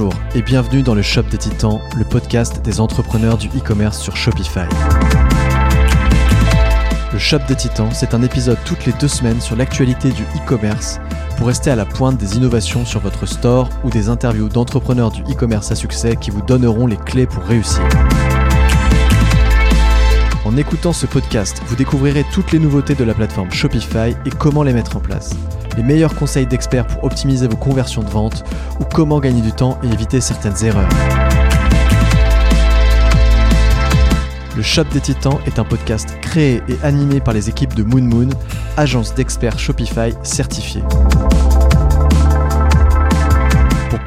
Bonjour et bienvenue dans le Shop des Titans, le podcast des entrepreneurs du e-commerce sur Shopify. Le Shop des Titans, c'est un épisode toutes les deux semaines sur l'actualité du e-commerce pour rester à la pointe des innovations sur votre store ou des interviews d'entrepreneurs du e-commerce à succès qui vous donneront les clés pour réussir. En écoutant ce podcast, vous découvrirez toutes les nouveautés de la plateforme Shopify et comment les mettre en place les meilleurs conseils d'experts pour optimiser vos conversions de vente ou comment gagner du temps et éviter certaines erreurs. Le Shop des Titans est un podcast créé et animé par les équipes de Moon Moon, agence d'experts Shopify certifiée.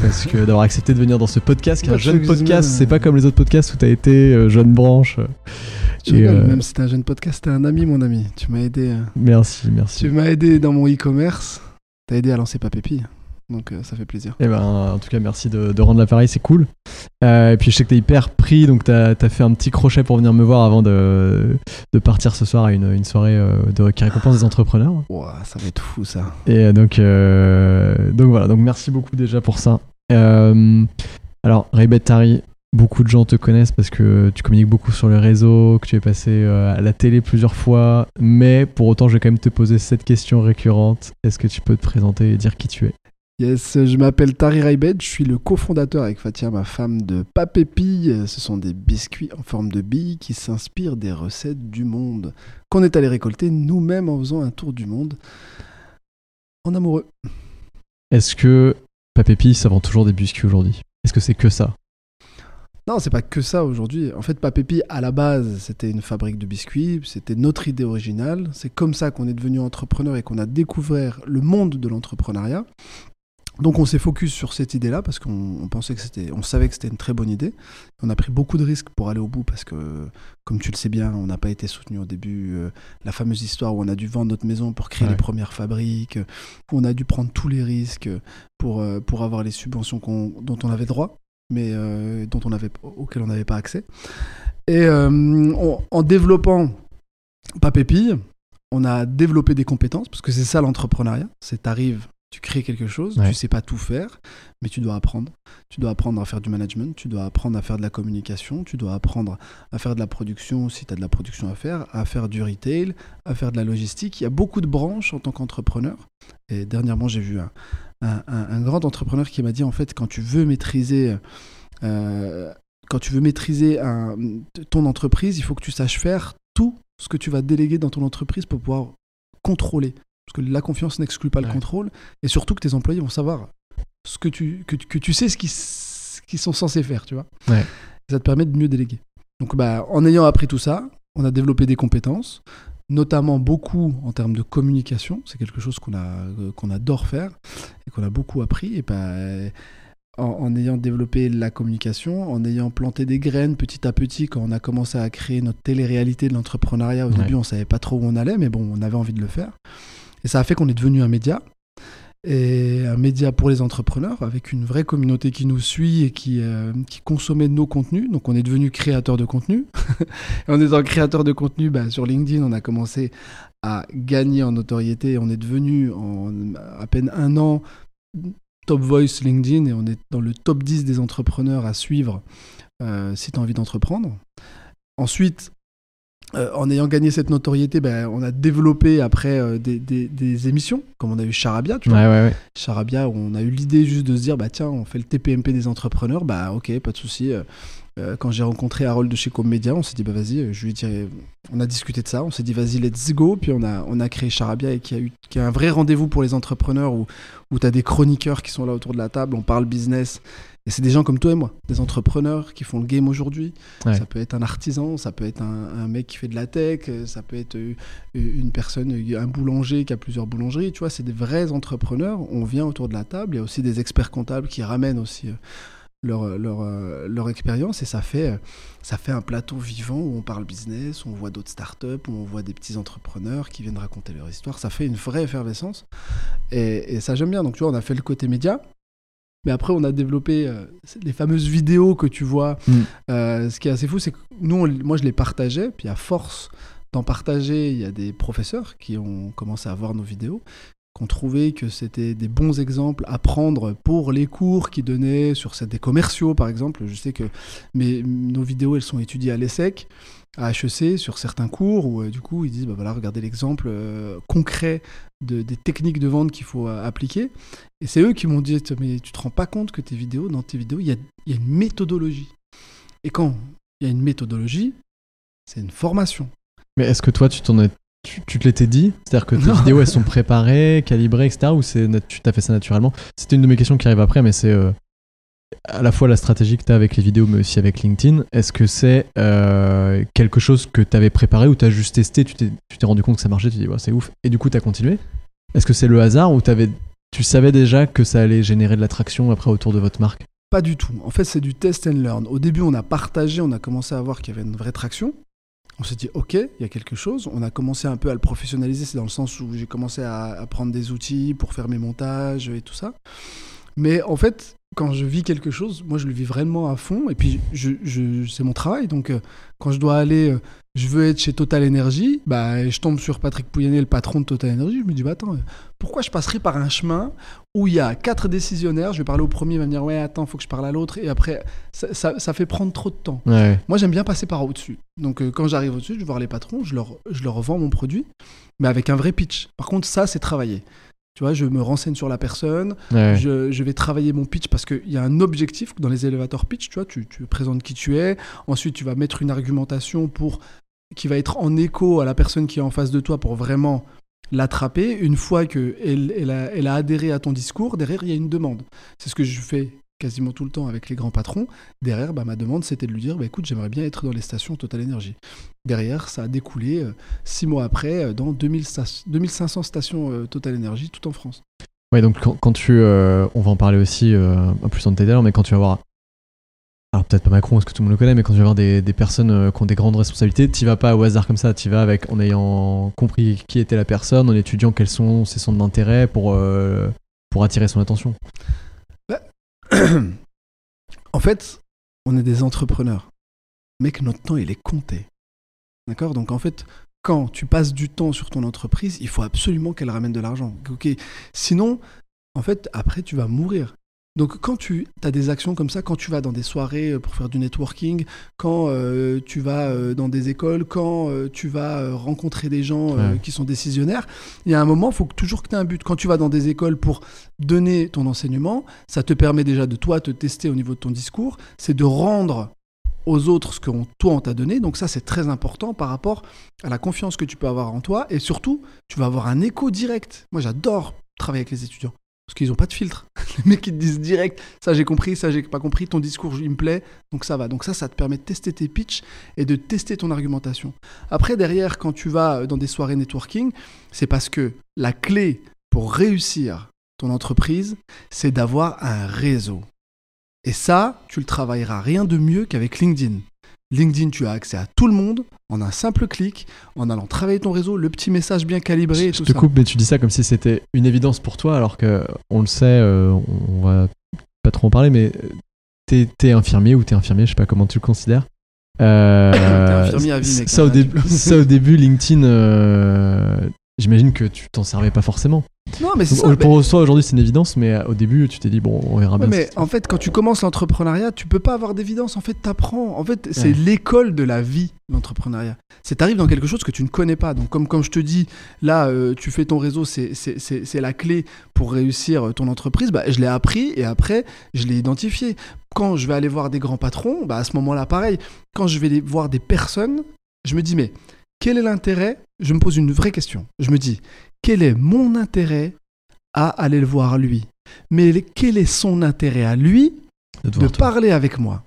parce que d'avoir accepté de venir dans ce podcast, qui est un jeune podcast, c'est pas comme les autres podcasts où tu as été euh, jeune branche. Tu euh, même si c'était un jeune podcast, t'es un ami, mon ami. Tu m'as aidé. Euh, merci, merci. Tu m'as aidé dans mon e-commerce. T'as aidé à lancer Papépi. Donc ça fait plaisir. Et eh ben, en tout cas, merci de, rendre l'appareil, c'est cool. et puis je sais que t'es hyper pris, donc t'as as fait un petit crochet pour venir me voir avant de, de partir ce soir à une, une soirée de, qui récompense des entrepreneurs. Ouah, ça va être fou ça. Et donc, donc voilà, donc merci beaucoup déjà pour ça. alors, Raybet Tari, beaucoup de gens te connaissent parce que tu communiques beaucoup sur le réseau, que tu es passé euh, à la télé plusieurs fois, mais pour autant, je vais quand même te poser cette question récurrente. Est-ce que tu peux te présenter et dire qui tu es? Yes, je m'appelle Tari Raibed, je suis le cofondateur avec Fatia, ma femme, de Papépille. Ce sont des biscuits en forme de billes qui s'inspirent des recettes du monde, qu'on est allé récolter nous-mêmes en faisant un tour du monde en amoureux. Est-ce que Papépille, ça vend toujours des biscuits aujourd'hui? Est-ce que c'est que ça? Non, c'est pas que ça aujourd'hui. En fait, Papépi, à la base, c'était une fabrique de biscuits, c'était notre idée originale. C'est comme ça qu'on est devenu entrepreneur et qu'on a découvert le monde de l'entrepreneuriat. Donc on s'est focus sur cette idée-là parce qu'on pensait que c'était, on savait que c'était une très bonne idée. On a pris beaucoup de risques pour aller au bout parce que, comme tu le sais bien, on n'a pas été soutenu au début. Euh, la fameuse histoire où on a dû vendre notre maison pour créer les premières fabriques, où on a dû prendre tous les risques pour, euh, pour avoir les subventions dont on avait droit mais euh, dont on avait, auquel on n'avait pas accès. Et euh, en développant Papépille, on a développé des compétences, parce que c'est ça l'entrepreneuriat. C'est t'arrives, tu crées quelque chose, tu tu sais pas tout faire, mais tu dois apprendre. Tu dois apprendre à faire du management, tu dois apprendre à faire de la communication, tu dois apprendre à faire de la production si tu as de la production à faire, à faire du retail, à faire de la logistique. Il y a beaucoup de branches en tant qu'entrepreneur. Et dernièrement, j'ai vu un, un, grand entrepreneur qui m'a dit en fait quand tu veux maîtriser euh, quand tu veux maîtriser ton entreprise, il faut que tu saches faire tout ce que tu vas déléguer dans ton entreprise pour pouvoir contrôler. Parce que la confiance n'exclut pas le contrôle. Et surtout que tes employés vont savoir ce que tu, que, tu sais ce qu'ils sont censés faire, tu vois. Ça te permet de mieux déléguer. Donc bah, en ayant appris tout ça, on a développé des compétences notamment beaucoup en termes de communication. C'est quelque chose qu'on a euh, qu'on adore faire et qu'on a beaucoup appris. Et bah, en, ayant développé la communication, en ayant planté des graines petit à petit, quand on a commencé à créer notre télé-réalité de l'entrepreneuriat, au début on savait pas trop où on allait, mais bon, on avait envie de le faire. Et ça a fait qu'on est devenu un média et un média pour les entrepreneurs avec une vraie communauté qui nous suit et qui, euh, qui consommait nos contenus. Donc on est devenu créateur de contenu. et en étant créateur de contenu, bah, sur LinkedIn, on a commencé à gagner en notoriété. On est devenu en à peine un an top voice LinkedIn et on est dans le top 10 des entrepreneurs à suivre euh, si tu as envie d'entreprendre. Ensuite, euh, en ayant gagné cette notoriété, ben, on a développé après euh, des, émissions, comme on a eu Charabia, tu vois. Charabia, on a eu l'idée juste de se dire, bah tiens, on fait le TPMP des entrepreneurs, bah ok, pas de souci. Euh, quand j'ai rencontré Harold de chez Comedia, on s'est dit, bah vas-y, je lui ai on a discuté de ça, on s'est dit, vas-y, let's go. Puis on a, on a créé Charabia et qui a, eu, qui a un vrai rendez-vous pour les entrepreneurs où, où tu as des chroniqueurs qui sont là autour de la table, on parle business et c'est des gens comme toi et moi, des entrepreneurs qui font le game aujourd'hui. Ça peut être un artisan, ça peut être un, mec qui fait de la tech, ça peut être euh, une personne, un boulanger qui a plusieurs boulangeries. Tu vois, c'est des vrais entrepreneurs. On vient autour de la table. Il y a aussi des experts comptables qui ramènent aussi leur, leur, euh, leur expérience et ça fait, euh, ça fait un plateau vivant où on parle business, où on voit d'autres startups, où on voit des petits entrepreneurs qui viennent raconter leur histoire. Ça fait une vraie effervescence et, et ça j'aime bien. Donc tu vois, on a fait le côté média. Mais après, on a développé euh, les fameuses vidéos que tu vois. Mm. Euh, ce qui est assez fou, c'est que nous, on- moi, je les partageais. Puis à force d'en partager, il y a des professeurs qui ont commencé à voir nos vidéos, qui ont trouvé que c'était des bons exemples à prendre pour les cours qu'ils donnaient sur des commerciaux, par exemple. Je sais que mes, nos vidéos, elles sont étudiées à l'ESSEC, à HEC, sur certains cours, où euh, du coup, ils disent, bah voilà, regardez l'exemple euh, concret de, des techniques de vente qu'il faut euh, appliquer. Et c'est eux qui m'ont dit, mais tu te rends pas compte que tes vidéos, dans tes vidéos, il y a, y a une méthodologie. Et quand il y a une méthodologie, c'est une formation. Mais est-ce que toi, tu t'en es- tu, tu te l'étais dit? C'est-à-dire que tes Non. vidéos, elles sont préparées, calibrées, etc. Ou tu t'as fait ça naturellement? C'était une de mes questions qui arrive après, mais c'est à la fois la stratégie que tu as avec les vidéos, mais aussi avec LinkedIn. Est-ce que c'est euh, quelque chose que tu avais préparé ou tu as juste testé, tu t'es rendu compte que ça marchait, tu t'es dit, ouais, c'est ouf, et du coup, tu as continué? Est-ce que c'est le hasard ou t'avais- tu savais déjà que ça allait générer de l'attraction après autour de votre marque? Pas du tout. En fait, c'est du test and learn. Au début, on a partagé, on a commencé à voir qu'il y avait une vraie traction. On s'est dit, OK, il y a quelque chose. On a commencé un peu à le professionnaliser. C'est dans le sens où j'ai commencé à prendre des outils pour faire mes montages et tout ça. Mais en fait, quand je vis quelque chose, moi, je le vis vraiment à fond. Et puis, je, je- c'est mon travail. Donc, euh, quand je dois aller, euh, je veux être chez Total Energy, bah, je tombe sur Patrick Pouyanné, le patron de Total Energy. Je me dis, bah, attends, pourquoi je passerai par un chemin où il y a quatre décisionnaires? Je vais parler au premier, il va me dire, ouais, attends, faut que je parle à l'autre. Et après, ça, ça- ça fait prendre trop de temps. Ouais. Moi, j'aime bien passer par au-dessus. Donc, euh, quand j'arrive au-dessus, je vais voir les patrons, je leur, je leur vends mon produit, mais avec un vrai pitch. Par contre, ça, c'est travailler. Tu vois, je me renseigne sur la personne, ouais. je, je vais travailler mon pitch parce qu'il y a un objectif dans les élévateurs pitch. Tu vois, tu, tu présentes qui tu es. Ensuite, tu vas mettre une argumentation pour qui va être en écho à la personne qui est en face de toi pour vraiment l'attraper. Une fois que elle, elle a, elle a adhéré à ton discours, derrière, il y a une demande. C'est ce que je fais quasiment tout le temps avec les grands patrons. Derrière, bah, ma demande, c'était de lui dire, bah, écoute, j'aimerais bien être dans les stations Total Energy. Derrière, ça a découlé euh, six mois après euh, dans 2000 sta- 2500 stations euh, Total Energy, tout en France. Ouais, donc quand, tu. on va en parler aussi plus en détail, mais quand tu vas voir. Alors peut-être pas Macron, parce que tout le monde le connaît, mais quand tu vas voir des, personnes qui ont des grandes responsabilités, tu vas pas au hasard comme ça, tu vas avec en ayant compris qui était la personne, en étudiant quels sont ses centres d'intérêt pour, pour attirer son attention. en fait, on est des entrepreneurs. Mec, notre temps, il est compté. D'accord? Donc en fait, quand tu passes du temps sur ton entreprise, il faut absolument qu'elle ramène de l'argent. Sinon, en fait, après, tu vas mourir. Donc quand tu as des actions comme ça, quand tu vas dans des soirées euh, pour faire du networking, quand euh, tu vas euh, dans des écoles, quand euh, tu vas rencontrer des gens Ouais. qui sont décisionnaires, il y a un moment, il faut que, toujours que tu aies un but. Quand tu vas dans des écoles pour donner ton enseignement, ça te permet déjà de toi te tester au niveau de ton discours, c'est de rendre aux autres ce que on- toi on t'a donné. Donc ça c'est très important par rapport à la confiance que tu peux avoir en toi et surtout tu vas avoir un écho direct. Moi j'adore travailler avec les étudiants parce qu'ils n'ont pas de filtre. Les mecs qui te disent direct ça j'ai compris, ça j'ai pas compris, ton discours il me plaît, donc ça va. Donc ça ça te permet de tester tes pitchs et de tester ton argumentation. Après derrière quand tu vas dans des soirées networking, c'est parce que la clé pour réussir ton entreprise, c'est d'avoir un réseau. Et ça, tu le travailleras rien de mieux qu'avec LinkedIn. LinkedIn, tu as accès à tout le monde en un simple clic, en allant travailler ton réseau, le petit message bien calibré et Je tout te ça. coupe, mais tu dis ça comme si c'était une évidence pour toi, alors que on le sait, euh, on va pas trop en parler, mais euh, t'es t'es infirmier ou t'es infirmier, je sais pas comment tu le considères. Euh, infirmier à vie, mec, ça, hein, au là, début, tu- ça au début, LinkedIn, euh, j'imagine que tu t'en servais pas forcément. Non, mais c'est ça. pour toi aujourd'hui c'est une évidence, mais euh, au début tu t'es dit bon on verra Ouais, bien. mais en fait, quand tu commences l'entrepreneuriat, tu peux pas avoir d'évidence. En fait, t'apprends. En fait, c'est Ouais. l'école de la vie, l'entrepreneuriat. C'est t'arrives dans quelque chose que tu ne connais pas. Donc, comme comme je te dis, là, euh, tu fais ton réseau, c'est la clé pour réussir euh, ton entreprise. Bah, je l'ai appris et après, je l'ai identifié. Quand je vais aller voir des grands patrons, bah, à ce moment-là, pareil. Quand je vais voir des personnes, je me dis mais quel est l'intérêt? Je me pose une vraie question. Je me dis quel est mon intérêt à aller le voir lui? Mais quel est son intérêt à lui de parler avec moi?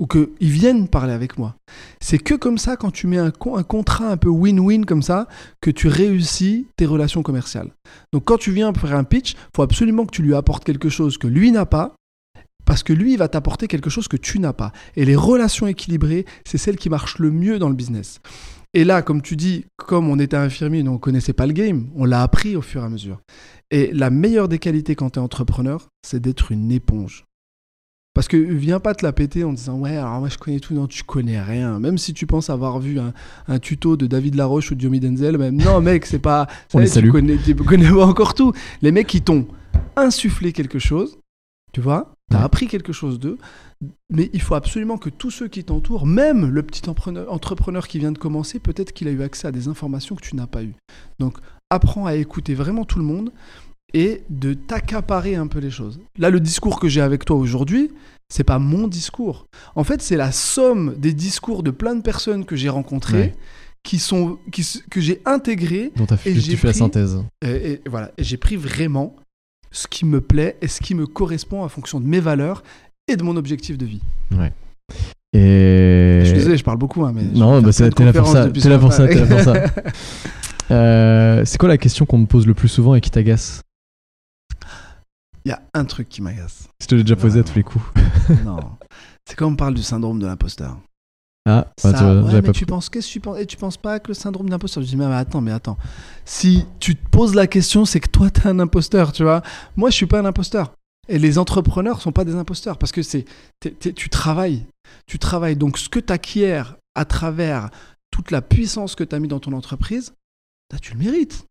Ou qu'ils viennent parler avec moi? C'est que comme ça, quand tu mets un, con- un contrat un peu win-win comme ça, que tu réussis tes relations commerciales. Donc quand tu viens pour faire un pitch, faut absolument que tu lui apportes quelque chose que lui n'a pas Parce que lui, il va t'apporter quelque chose que tu n'as pas. Et les relations équilibrées, c'est celles qui marchent le mieux dans le business. Et là, comme tu dis, comme on était infirmier, on ne connaissait pas le game, on l'a appris au fur et à mesure. Et la meilleure des qualités quand tu es entrepreneur, c'est d'être une éponge. Parce que viens pas te la péter en disant ouais alors moi je connais tout. Non tu connais rien. Même si tu penses avoir vu un, tuto de David Laroche ou de Diomi Denzel même non mec c'est pas on les tu connais, tu connais pas encore tout. Les mecs qui t'ont insufflé quelque chose tu vois tu as appris quelque chose d'eux mais il faut absolument que tous ceux qui t'entourent même le petit entrepreneur, qui vient de commencer peut-être qu'il a eu accès à des informations que tu n'as pas eues donc apprends à écouter vraiment tout le monde et de t'accaparer un peu les choses. Là, le discours que j'ai avec toi aujourd'hui, c'est pas mon discours. En fait, c'est la somme des discours de plein de personnes que j'ai rencontrées. Qui sont, qui, que j'ai intégrées. Dont as fait, et j'ai la synthèse. Et, voilà, et j'ai pris vraiment ce qui me plaît et ce qui me correspond en fonction de mes valeurs et de mon objectif de vie. Ouais. Et... Je suis désolé, je parle beaucoup, hein, mais non, bah t'es là pour ça. T'es là pour ça. Es là pour ça. euh, c'est quoi la question qu'on me pose le plus souvent et qui t'agace? Il y a un truc qui m'agace. Je te l'ai déjà posé à tous les coups. non. C'est quand on parle du syndrome de l'imposteur. Ah, ça, ouais, mais tu penses qu'est-ce que tu penses Et tu penses pas que le syndrome de l'imposteur Je dis mais, attends, mais attends. Si tu te poses la question, c'est que toi t'es un imposteur, tu vois. Moi, je suis pas un imposteur. Et les entrepreneurs sont pas des imposteurs parce que c'est tu travailles, tu travailles. Donc ce que tu acquiers à travers toute la puissance que tu as mis dans ton entreprise, bah, tu le mérites.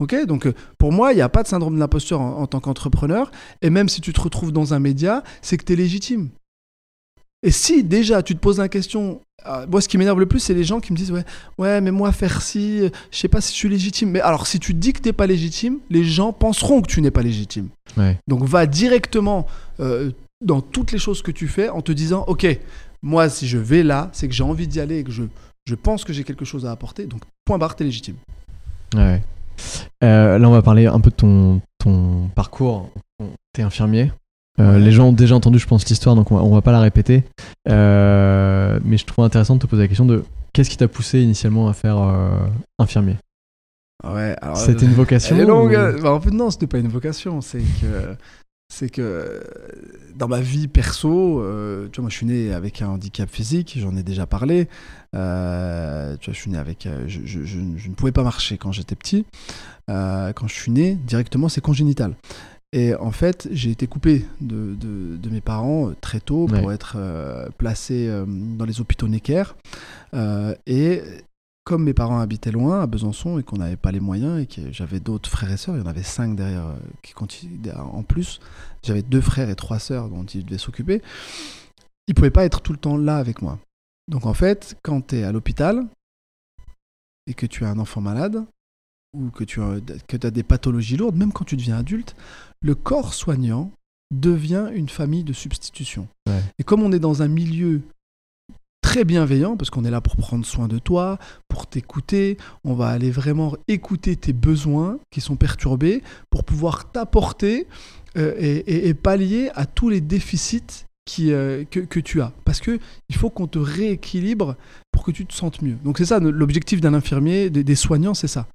Ok, donc euh, pour moi, il n'y a pas de syndrome de l'imposteur en, tant qu'entrepreneur. Et même si tu te retrouves dans un média, c'est que tu es légitime. Et si déjà tu te poses la question, euh, moi ce qui m'énerve le plus, c'est les gens qui me disent ouais, ouais, mais moi faire ci, euh, je sais pas si je suis légitime. Mais alors si tu dis que t'es pas légitime, les gens penseront que tu n'es pas légitime. Donc va directement dans toutes les choses que tu fais en te disant ok, moi si je vais là, c'est que j'ai envie d'y aller et que je, je pense que j'ai quelque chose à apporter. Donc point barre, t'es légitime. Ouais. Euh, là, on va parler un peu de ton, ton parcours. T'es infirmier. Euh, les gens ont déjà entendu, je pense, l'histoire, donc on va, va pas la répéter. Euh, mais je trouve intéressant de te poser la question de qu'est-ce qui t'a poussé initialement à faire infirmier? Ouais, C'était une vocation Elle est longue. Bah, en fait, non, c'était pas une vocation. C'est que c'est que dans ma vie perso, euh, tu vois, moi je suis né avec un handicap physique, j'en ai déjà parlé. Euh, tu vois, je suis né avec, euh, je, ne pouvais pas marcher quand j'étais petit. quand je suis né, directement, c'est congénital. Et en fait, j'ai été coupé de, mes parents très tôt pour être placé dans les hôpitaux Necker. et comme mes parents habitaient loin, à Besançon, et qu'on n'avait pas les moyens, et que j'avais d'autres frères et sœurs, il y en avait cinq derrière, euh, qui continuaient en plus, j'avais deux frères et trois sœurs dont ils devaient s'occuper, ils ne pouvaient pas être tout le temps là avec moi. Donc en fait, quand tu es à l'hôpital, et que tu as un enfant malade, ou que tu as, que as des pathologies lourdes, même quand tu deviens adulte, le corps soignant devient une famille de substitution. Et comme on est dans un milieu très bienveillant parce qu'on est là pour prendre soin de toi, pour t'écouter. On va aller vraiment écouter tes besoins qui sont perturbés pour pouvoir t'apporter euh, et, pallier à tous les déficits qui, euh, que, tu as. Parce que il faut qu'on te rééquilibre pour que tu te sentes mieux. Donc c'est ça l'objectif d'un infirmier, des, soignants, c'est ça.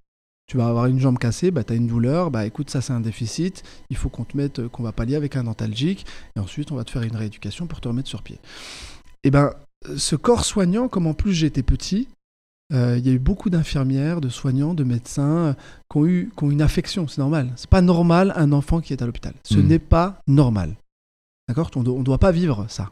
Tu vas avoir une jambe cassée, bah, tu as une douleur, bah écoute, ça c'est un déficit, il faut qu'on te mette, euh, qu'on va pallier avec un dentalgique, et ensuite on va te faire une rééducation pour te remettre sur pied. Et eh ben ce corps soignant, comme en plus j'étais petit, euh, il y a eu beaucoup d'infirmières, de soignants, de médecins euh, qui, ont eu, qui ont une affection. C'est normal. C'est pas normal un enfant qui est à l'hôpital. Ce hmm. n'est pas normal. D'accord? On ne doit pas vivre ça.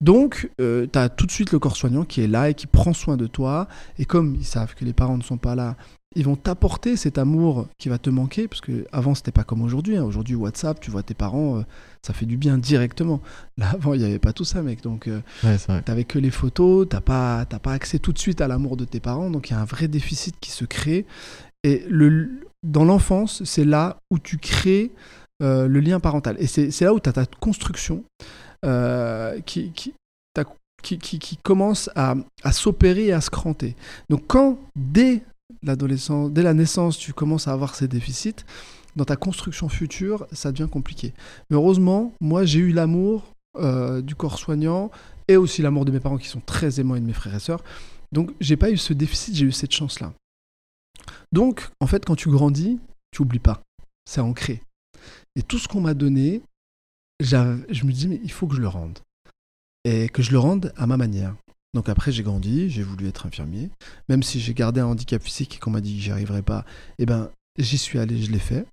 Donc, euh, tu as tout de suite le corps soignant qui est là et qui prend soin de toi. Et comme ils savent que les parents ne sont pas là ils vont t'apporter cet amour qui va te manquer, parce que avant c'était pas comme aujourd'hui. Hein. Aujourd'hui, WhatsApp, tu vois tes parents, euh, ça fait du bien directement. Là, avant, il n'y avait pas tout ça, mec. Donc, euh, t'avais que les photos, t'as pas, pas accès tout de suite à l'amour de tes parents. Donc, il y a un vrai déficit qui se crée. Et le, dans l'enfance, c'est là où tu crées euh, le lien parental. Et c'est là où tu as ta construction qui, qui, qui, qui, commence à, à s'opérer et à se cranter. Donc quand dès l'adolescence, dès la naissance, tu commences à avoir ces déficits, dans ta construction future, ça devient compliqué. Mais heureusement, moi, j'ai eu l'amour euh, du corps soignant et aussi l'amour de mes parents qui sont très aimants et de mes frères et sœurs. Donc, j'ai pas eu ce déficit, j'ai eu cette chance-là. Donc, en fait, quand tu grandis, tu oublies pas. C'est ancré. Et tout ce qu'on m'a donné, je me disais, mais il faut que je le rende. Et que je le rende à ma manière. Donc après, j'ai grandi, j'ai voulu être infirmier. Même si j'ai gardé un handicap physique et qu'on m'a dit que j'y arriverais pas, eh ben, j'y suis allé, je l'ai fait.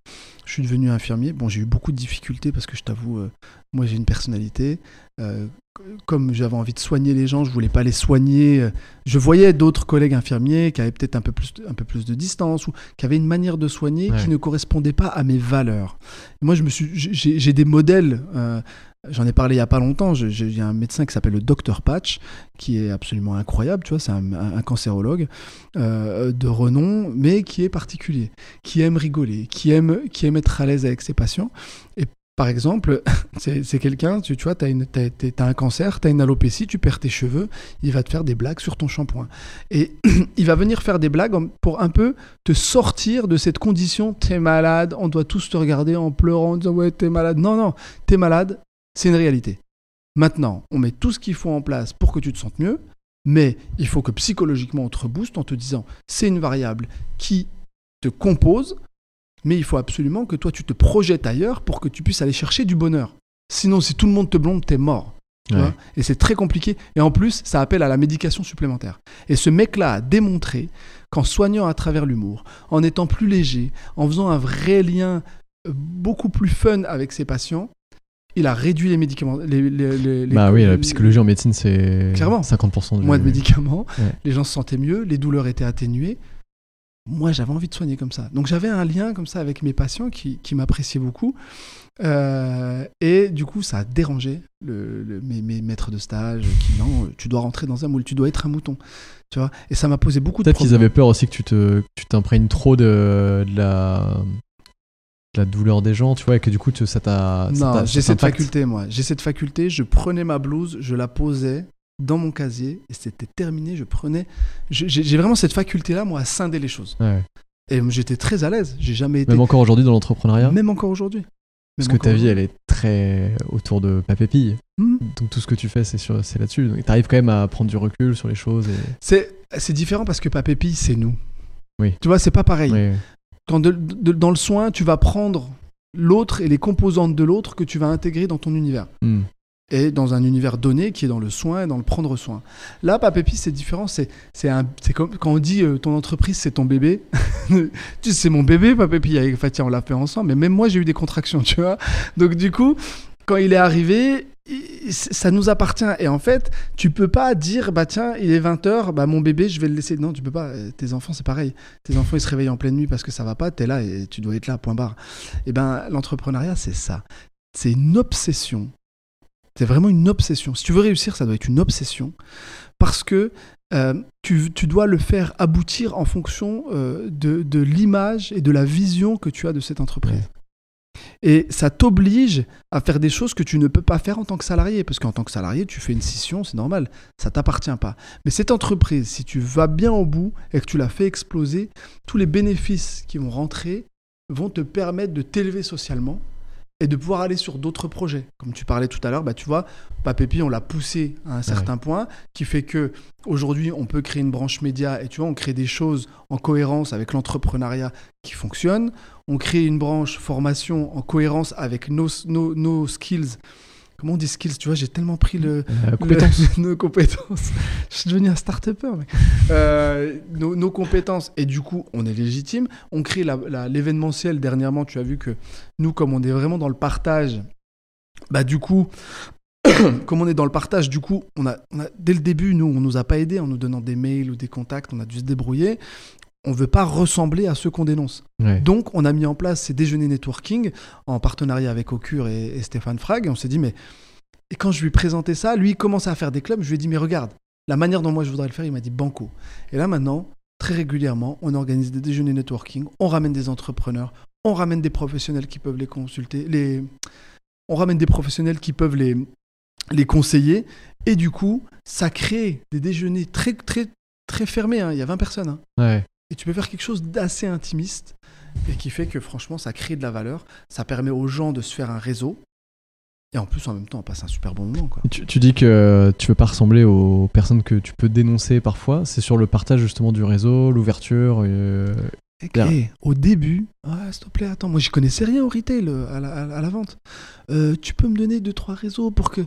Je suis devenu infirmier. Bon, j'ai eu beaucoup de difficultés parce que je t'avoue, euh, moi j'ai une personnalité. Euh, comme j'avais envie de soigner les gens, je voulais pas les soigner. Je voyais d'autres collègues infirmiers qui avaient peut-être un peu plus, un peu plus de distance ou qui avaient une manière de soigner qui ne correspondait pas à mes valeurs. moi, je me suis, j'ai des modèles. Euh, J'en ai parlé il y a pas longtemps. J'ai un médecin qui s'appelle le Dr Patch, qui est absolument incroyable. Tu vois, c'est un, cancérologue euh, de renom, mais qui est particulier, qui aime rigoler, qui aime, qui aime être à l'aise avec ses patients. Et par exemple, c'est quelqu'un, tu, tu, vois, tu as, un cancer, tu as une alopécie, tu perds tes cheveux, il va te faire des blagues sur ton shampoing. Et il va venir faire des blagues pour un peu te sortir de cette condition, t'es malade, on doit tous te regarder en pleurant, en disant ouais, t'es malade. Non, non, t'es malade, c'est une réalité. Maintenant, on met tout ce qu'il faut en place pour que tu te sentes mieux, mais il faut que psychologiquement on te rebooste en te disant c'est une variable qui te compose, mais il faut absolument que toi tu te projettes ailleurs pour que tu puisses aller chercher du bonheur. Sinon, si tout le monde te blonde, t'es mort. et c'est très compliqué. Et en plus, ça appelle à la médication supplémentaire. Et ce mec-là a démontré qu'en soignant à travers l'humour, en étant plus léger, en faisant un vrai lien euh, beaucoup plus fun avec ses patients, il a réduit les médicaments. Les, bah oui, la psychologie en médecine, c'est 50% du... Moins de médicaments, les gens se sentaient mieux, les douleurs étaient atténuées. Moi, j'avais envie de soigner comme ça. Donc j'avais un lien comme ça avec mes patients qui, qui m'appréciaient beaucoup. Euh, et du coup, ça a dérangé le, mes, maîtres de stage qui, non, tu dois rentrer dans un moule, tu dois être un mouton. Tu vois? Et ça m'a posé beaucoup de problèmes. Peut-être qu'ils avaient peur aussi que tu t'imprègnes trop de, de la la douleur des gens, tu vois, et que du coup, ça t'a. Non, j'ai cette faculté, moi. J'ai cette faculté, je prenais ma blouse, je la posais dans mon casier, et c'était terminé, je prenais. J'ai vraiment cette faculté-là, moi, à scinder les choses. Et j'étais très à l'aise, j'ai jamais été. Même encore aujourd'hui dans l'entrepreneuriat? Même encore aujourd'hui. Parce que ta vie, elle est très autour de papépille. Hmm. Donc tout ce que tu fais, c'est là-dessus. Tu arrives quand même à prendre du recul sur les choses. Et... C'est différent parce que papépille, c'est nous. Oui. Tu vois, c'est pas pareil. Oui quand dans le soin, tu vas prendre l'autre et les composantes de l'autre que tu vas intégrer dans ton univers. Hmm. Et dans un univers donné qui est dans le soin et dans le prendre soin. Là, Papépi, c'est différent. C'est, comme quand on dit euh, ton entreprise, c'est ton bébé. tu sais, c'est mon bébé, Papépi. Avec Fatia, on l'a fait ensemble. Mais même moi, j'ai eu des contractions, tu vois. Donc, du coup, quand il est arrivé, ça nous appartient. Et en fait, tu peux pas dire, bah tiens, il est 20h, bah mon bébé, je vais le laisser. Non, tu peux pas. Euh, tes enfants, c'est pareil. Tes enfants, ils se réveillent en pleine nuit parce que ça va pas, tu es là et tu dois être là, point barre. Et eh ben, l'entrepreneuriat, c'est ça. C'est une obsession. C'est vraiment une obsession. Si tu veux réussir, ça doit être une obsession. Parce que euh, tu, dois le faire aboutir en fonction euh, de, de l'image et de la vision que tu as de cette entreprise. Et ça t'oblige à faire des choses que tu ne peux pas faire en tant que salarié. Parce qu'en tant que salarié, tu fais une scission, c'est normal. Ça t'appartient pas. Mais cette entreprise, si tu vas bien au bout et que tu la fais exploser, tous les bénéfices qui vont rentrer vont te permettre de t'élever socialement et de pouvoir aller sur d'autres projets. Comme tu parlais tout à l'heure, bah, tu vois, Papépi, on l'a poussé à un certain point, qui fait que aujourd'hui, on peut créer une branche média et tu vois, on crée des choses en cohérence avec l'entrepreneuriat qui fonctionne. On crée une branche formation en cohérence avec nos, nos, nos skills comment on dit skills Tu vois, j'ai tellement pris le, compétences. nos compétences. Je suis devenu un start-upper. Euh, nos, compétences. Et du coup, on est légitime. On crée l'événementiel. Dernièrement, tu as vu que nous, comme on est vraiment dans le partage, bah du coup, comme on est dans le partage, du coup, on a, dès le début, nous, on nous a pas aidé en nous donnant des mails ou des contacts. On a dû se débrouiller on veut pas ressembler à ceux qu'on dénonce. Donc, on a mis en place ces déjeuners networking en partenariat avec Ocure et, Stéphane Frag. Et on s'est dit, mais. Et quand je lui ai présenté ça, lui, il commençait à faire des clubs. Je lui ai dit, mais regarde, la manière dont moi je voudrais le faire, il m'a dit banco. Et là, maintenant, très régulièrement, on organise des déjeuners networking, on ramène des entrepreneurs, on ramène des professionnels qui peuvent les consulter, les... on ramène des professionnels qui peuvent les, les conseiller. Et du coup, ça crée des déjeuners très, très, très fermés. Hein. Il y a 20 personnes. Hein. Ouais. Et tu peux faire quelque chose d'assez intimiste et qui fait que franchement, ça crée de la valeur. Ça permet aux gens de se faire un réseau. Et en plus, en même temps, on passe un super bon moment. Tu, dis que tu veux pas ressembler aux personnes que tu peux dénoncer parfois. C'est sur le partage justement du réseau, l'ouverture. Euh, Et au début, ah, s'il te plaît, attends, moi j'y connaissais rien au retail, euh, à la, à la vente. Euh, tu peux me donner deux, trois réseaux pour que.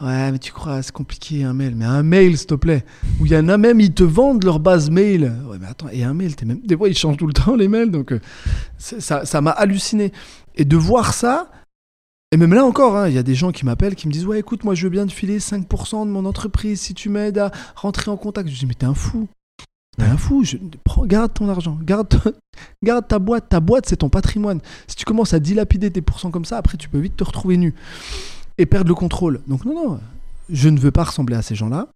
Ouais, mais tu crois, c'est compliqué un mail. Mais un mail, s'il te plaît. Où il y en a même, ils te vendent leur base mail. Ouais, mais attends, et un mail, t'es même... des fois ils changent tout le temps les mails. Donc euh, ça ça m'a halluciné. Et de voir ça, et même là encore, hein, il y a des gens qui m'appellent, qui me disent Ouais, écoute, moi je veux bien te filer 5% de mon entreprise si tu m'aides à rentrer en contact. Je dis Mais t'es un fou. T'es un fou. Je... Prends, garde ton argent. Garde, ton- garde ta boîte. Ta boîte, c'est ton patrimoine. Si tu commences à dilapider tes pourcents comme ça, après tu peux vite te retrouver nu et perdre le contrôle. Donc, non, non, je ne veux pas ressembler à ces gens-là.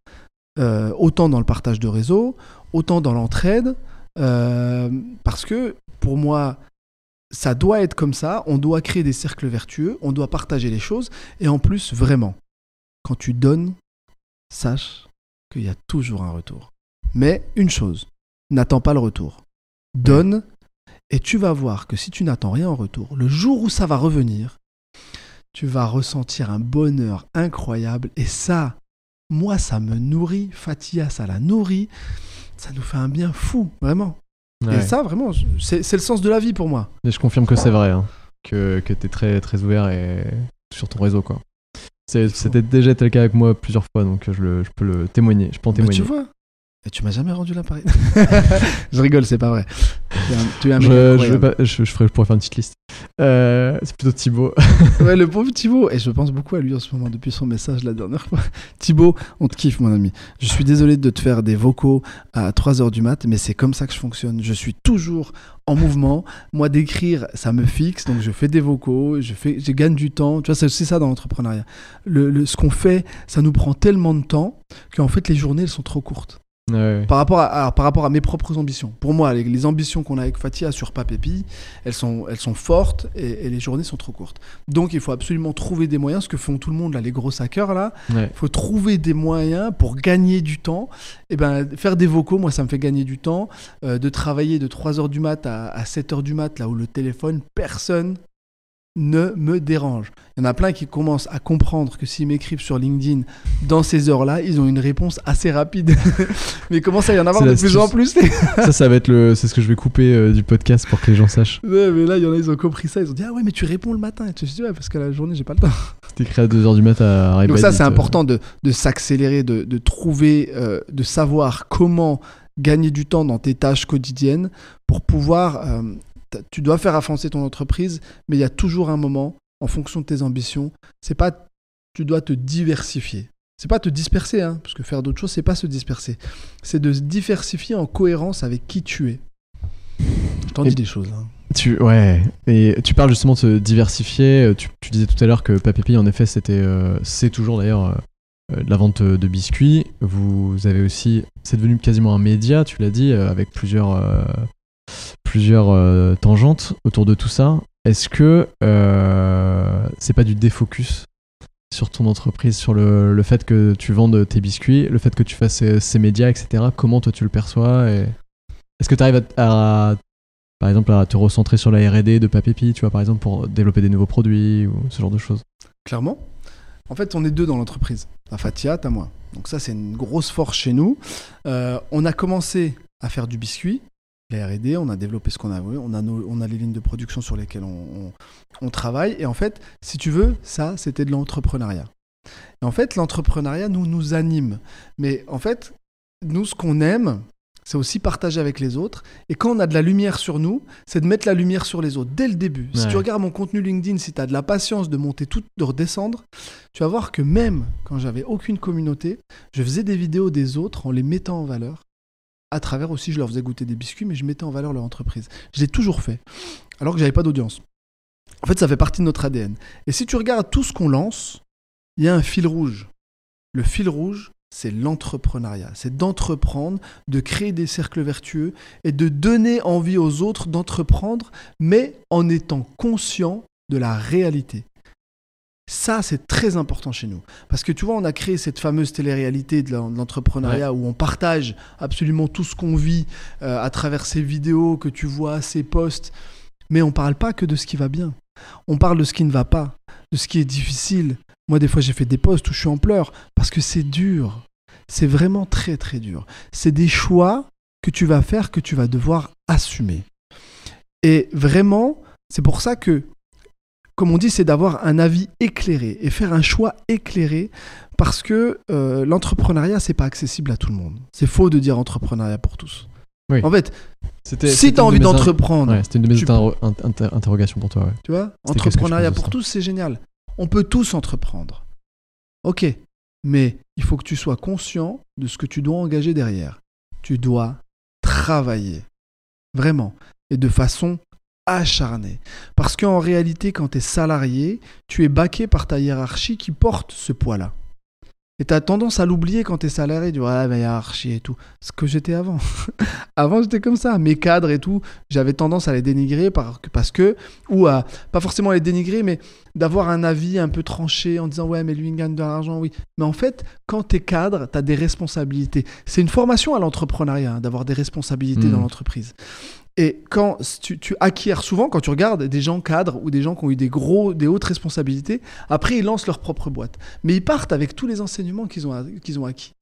Euh, autant dans le partage de réseau, autant dans l'entraide. euh, parce que pour moi, ça doit être comme ça. On doit créer des cercles vertueux. On doit partager les choses. Et en plus, vraiment, quand tu donnes, sache qu'il y a toujours un retour. Mais une chose, n'attends pas le retour. Donne et tu vas voir que si tu n'attends rien en retour, le jour où ça va revenir, tu vas ressentir un bonheur incroyable. Et ça, moi, ça me nourrit. Fatia, ça la nourrit. Ça nous fait un bien fou, vraiment. Ouais. Et ça, vraiment, c'est c'est le sens de la vie pour moi. Mais je confirme que c'est vrai, hein, que, que t'es très, très ouvert et sur ton réseau, quoi. C'est-. C'était déjà le cas avec moi plusieurs fois, donc je, le, je peux le témoigner. Je peux en Bah, témoigner. tu vois Et tu m'as jamais rendu l'appareil. je rigole, c'est pas vrai. Tu es un, tu es un mec je, je, pas- je, je ferai, je pourrais faire une petite liste. Euh, c'est plutôt Thibaut. Ouais, le pauvre Thibaut. Et je pense beaucoup à lui en ce moment depuis son message la dernière fois. Thibaut, on te kiffe, mon ami. Je suis désolé de te faire des vocaux à 3h du mat, mais c'est comme ça que je fonctionne. Je suis toujours en mouvement. Moi, d'écrire, ça me fixe. Donc, je fais des vocaux, je, fais, je gagne du temps. Tu vois, c'est ça dans l'entrepreneuriat. Le, le- ce qu'on fait, ça nous prend tellement de temps qu'en fait, les journées, elles sont trop courtes. Ouais. Par rapport à, alors, par rapport à mes propres ambitions. Pour moi, les, les ambitions qu'on a avec Fatia sur Papépi, elles sont, elles sont fortes et, et les journées sont trop courtes. Donc il faut absolument trouver des moyens, ce que font tout le monde, là, les gros hackers, là. Ouais. Il faut trouver des moyens pour gagner du temps. Et ben, faire des vocaux, moi, ça me fait gagner du temps. Euh, de travailler de 3h du mat à, à 7h du mat, là où le téléphone, personne ne me dérange. Il y en a plein qui commencent à comprendre que s'ils m'écrivent sur LinkedIn dans ces heures-là, ils ont une réponse assez rapide. Mais il commence à y en avoir C'est de plus en plus. ça, ça va être le. C'est ce que je vais couper euh, du podcast pour que les gens sachent. Ouais, mais là, il y en a, ils ont compris ça. Ils ont dit Ah ouais, mais tu réponds le matin. Et je dis Ouais, parce que la journée, j'ai pas le temps. T'écris à 2h du mat à Donc, ça, c'est euh, important de, de s'accélérer, de, de trouver, euh, de savoir comment gagner du temps dans tes tâches quotidiennes pour pouvoir. Tu dois faire avancer ton entreprise, mais il y a toujours un moment, en fonction de tes ambitions, c'est pas. Tu dois te diversifier. C'est pas te disperser, hein, parce que faire d'autres choses, c'est pas se disperser. C'est de se diversifier en cohérence avec qui tu es. Je t'en dis des choses. hein. Tu, ouais, et tu parles justement de se diversifier. euh, Tu, tu disais tout à l'heure que Papépi, en effet, c'était, euh, c'est toujours d'ailleurs euh, de la vente de biscuits. Vous avez aussi, c'est devenu quasiment un média, tu l'as dit, avec plusieurs, euh, plusieurs euh, tangentes autour de tout ça. Est-ce que euh, c'est pas du défocus sur ton entreprise, sur le, fait que tu vendes tes biscuits, le fait que tu fasses ces, ces médias, etc. Comment toi tu le perçois? Est-ce que tu arrives à, par exemple, à te recentrer sur la R&D de Papépi, tu vois, par exemple, pour développer des nouveaux produits ou ce genre de choses? clairement. En fait, on est deux dans l'entreprise. T'as Fatia, t'as moi. Donc ça, c'est une grosse force chez nous. Euh, on a commencé à faire du biscuit, la R&D, on a développé ce qu'on a voulu, on a, nos- on a les lignes de production sur lesquelles on, on- on travaille. Et en fait, si tu veux, ça, c'était de l'entrepreneuriat. Et en fait, l'entrepreneuriat nous, nous anime. Mais en fait, nous, ce qu'on aime, c'est aussi partager avec les autres. Et quand on a de la lumière sur nous, c'est de mettre la lumière sur les autres dès le début. Si tu regardes mon contenu LinkedIn, si tu as de la patience de monter tout, de redescendre, tu vas voir que même quand j'avais aucune communauté, je faisais des vidéos des autres en les mettant en valeur. À travers aussi, je leur faisais goûter des biscuits, mais je mettais en valeur leur entreprise. Je l'ai toujours fait, alors que j'avais pas d'audience. En fait, ça fait partie de notre ADN. Et si tu regardes tout ce qu'on lance, il y a un fil rouge. Le fil rouge, c'est l'entrepreneuriat. C'est d'entreprendre, de créer des cercles vertueux et de donner envie aux autres d'entreprendre, mais en étant conscient de la réalité. Ça, c'est très important chez nous. Parce que tu vois, on a créé cette fameuse télé-réalité de l'entrepreneuriat où on partage absolument tout ce qu'on vit euh, à travers ces vidéos que tu vois, ces posts. Mais on parle pas que de ce qui va bien. On parle de ce qui ne va pas, de ce qui est difficile. Moi, des fois, j'ai fait des posts où je suis en pleurs parce que c'est dur. C'est vraiment très, très dur. C'est des choix que tu vas faire, que tu vas devoir assumer. Et vraiment, c'est pour ça que, comme on dit, c'est d'avoir un avis éclairé et faire un choix éclairé parce que euh, l'entrepreneuriat, c'est pas accessible à tout le monde. C'est faux de dire entrepreneuriat pour tous. Oui. En fait, si tu as envie d'entreprendre, Ouais, c'était une de mes tu- inter- inter- interrogations pour toi. Ouais. tu vois, entrepreneuriat pour tous, c'est génial. On peut tous entreprendre. Ok, mais il faut que tu sois conscient de ce que tu dois engager derrière. Tu dois travailler, vraiment, et de façon acharnée. Parce qu'en réalité, quand tu es salarié, tu es baqué par ta hiérarchie qui porte ce poids-là. Et tu as tendance à l'oublier quand tu es salarié, du ah, la hiérarchie et tout. Ce que j'étais avant. avant, j'étais comme ça. Mes cadres et tout, j'avais tendance à les dénigrer par- parce que, ou à, pas forcément les dénigrer, mais d'avoir un avis un peu tranché en disant ouais, mais lui, il gagne de l'argent, oui. Mais en fait, quand tu es cadre, tu as des responsabilités. C'est une formation à l'entrepreneuriat, hein, d'avoir des responsabilités Mm. dans l'entreprise. Et quand tu, tu acquiers souvent, quand tu regardes des gens cadres ou des gens qui ont eu des, gros, des hautes responsabilités, après ils lancent leur propre boîte. Mais ils partent avec tous les enseignements qu'ils ont, qu'ils ont acquis.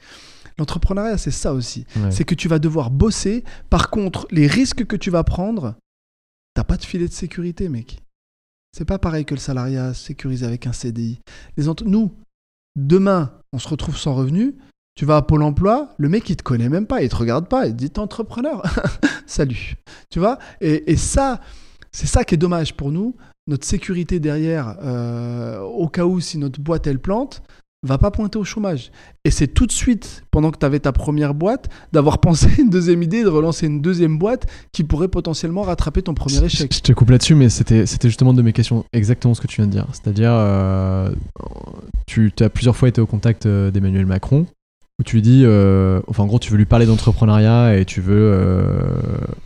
L'entrepreneuriat, c'est ça aussi. Ouais. C'est que tu vas devoir bosser. Par contre, les risques que tu vas prendre, t'as pas de filet de sécurité, mec. C'est pas pareil que le salariat sécurisé avec un CDI. Les Nous, demain, on se retrouve sans revenu. Tu vas à Pôle emploi, le mec, il te connaît même pas, il te regarde pas, il te dit T'es entrepreneur. Salut. Tu vois? Et, et ça, c'est ça qui est dommage pour nous. Notre sécurité derrière, euh, au cas où si notre boîte elle plante, va pas pointer au chômage. Et c'est tout de suite, pendant que tu avais ta première boîte, d'avoir pensé une deuxième idée, de relancer une deuxième boîte qui pourrait potentiellement rattraper ton premier échec. Je te coupe là-dessus, mais c'était c'était justement de mes questions exactement ce que tu viens de dire. C'est-à-dire, euh, tu as plusieurs fois été au contact euh, d'Emmanuel Macron, où tu lui dis, euh, enfin en gros, tu veux lui parler d'entrepreneuriat et tu veux euh,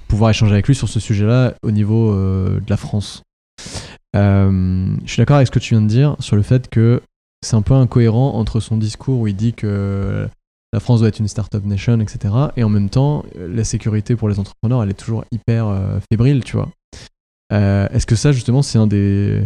pouvoir échanger avec lui sur ce sujet-là au niveau euh, de la France. Je suis d'accord avec ce que tu viens de dire sur le fait que c'est un peu incohérent entre son discours où il dit que la France doit être une start-up nation, etc. Et en même temps, la sécurité pour les entrepreneurs, elle est toujours hyper fébrile, tu vois. Est-ce que ça, justement, c'est un des,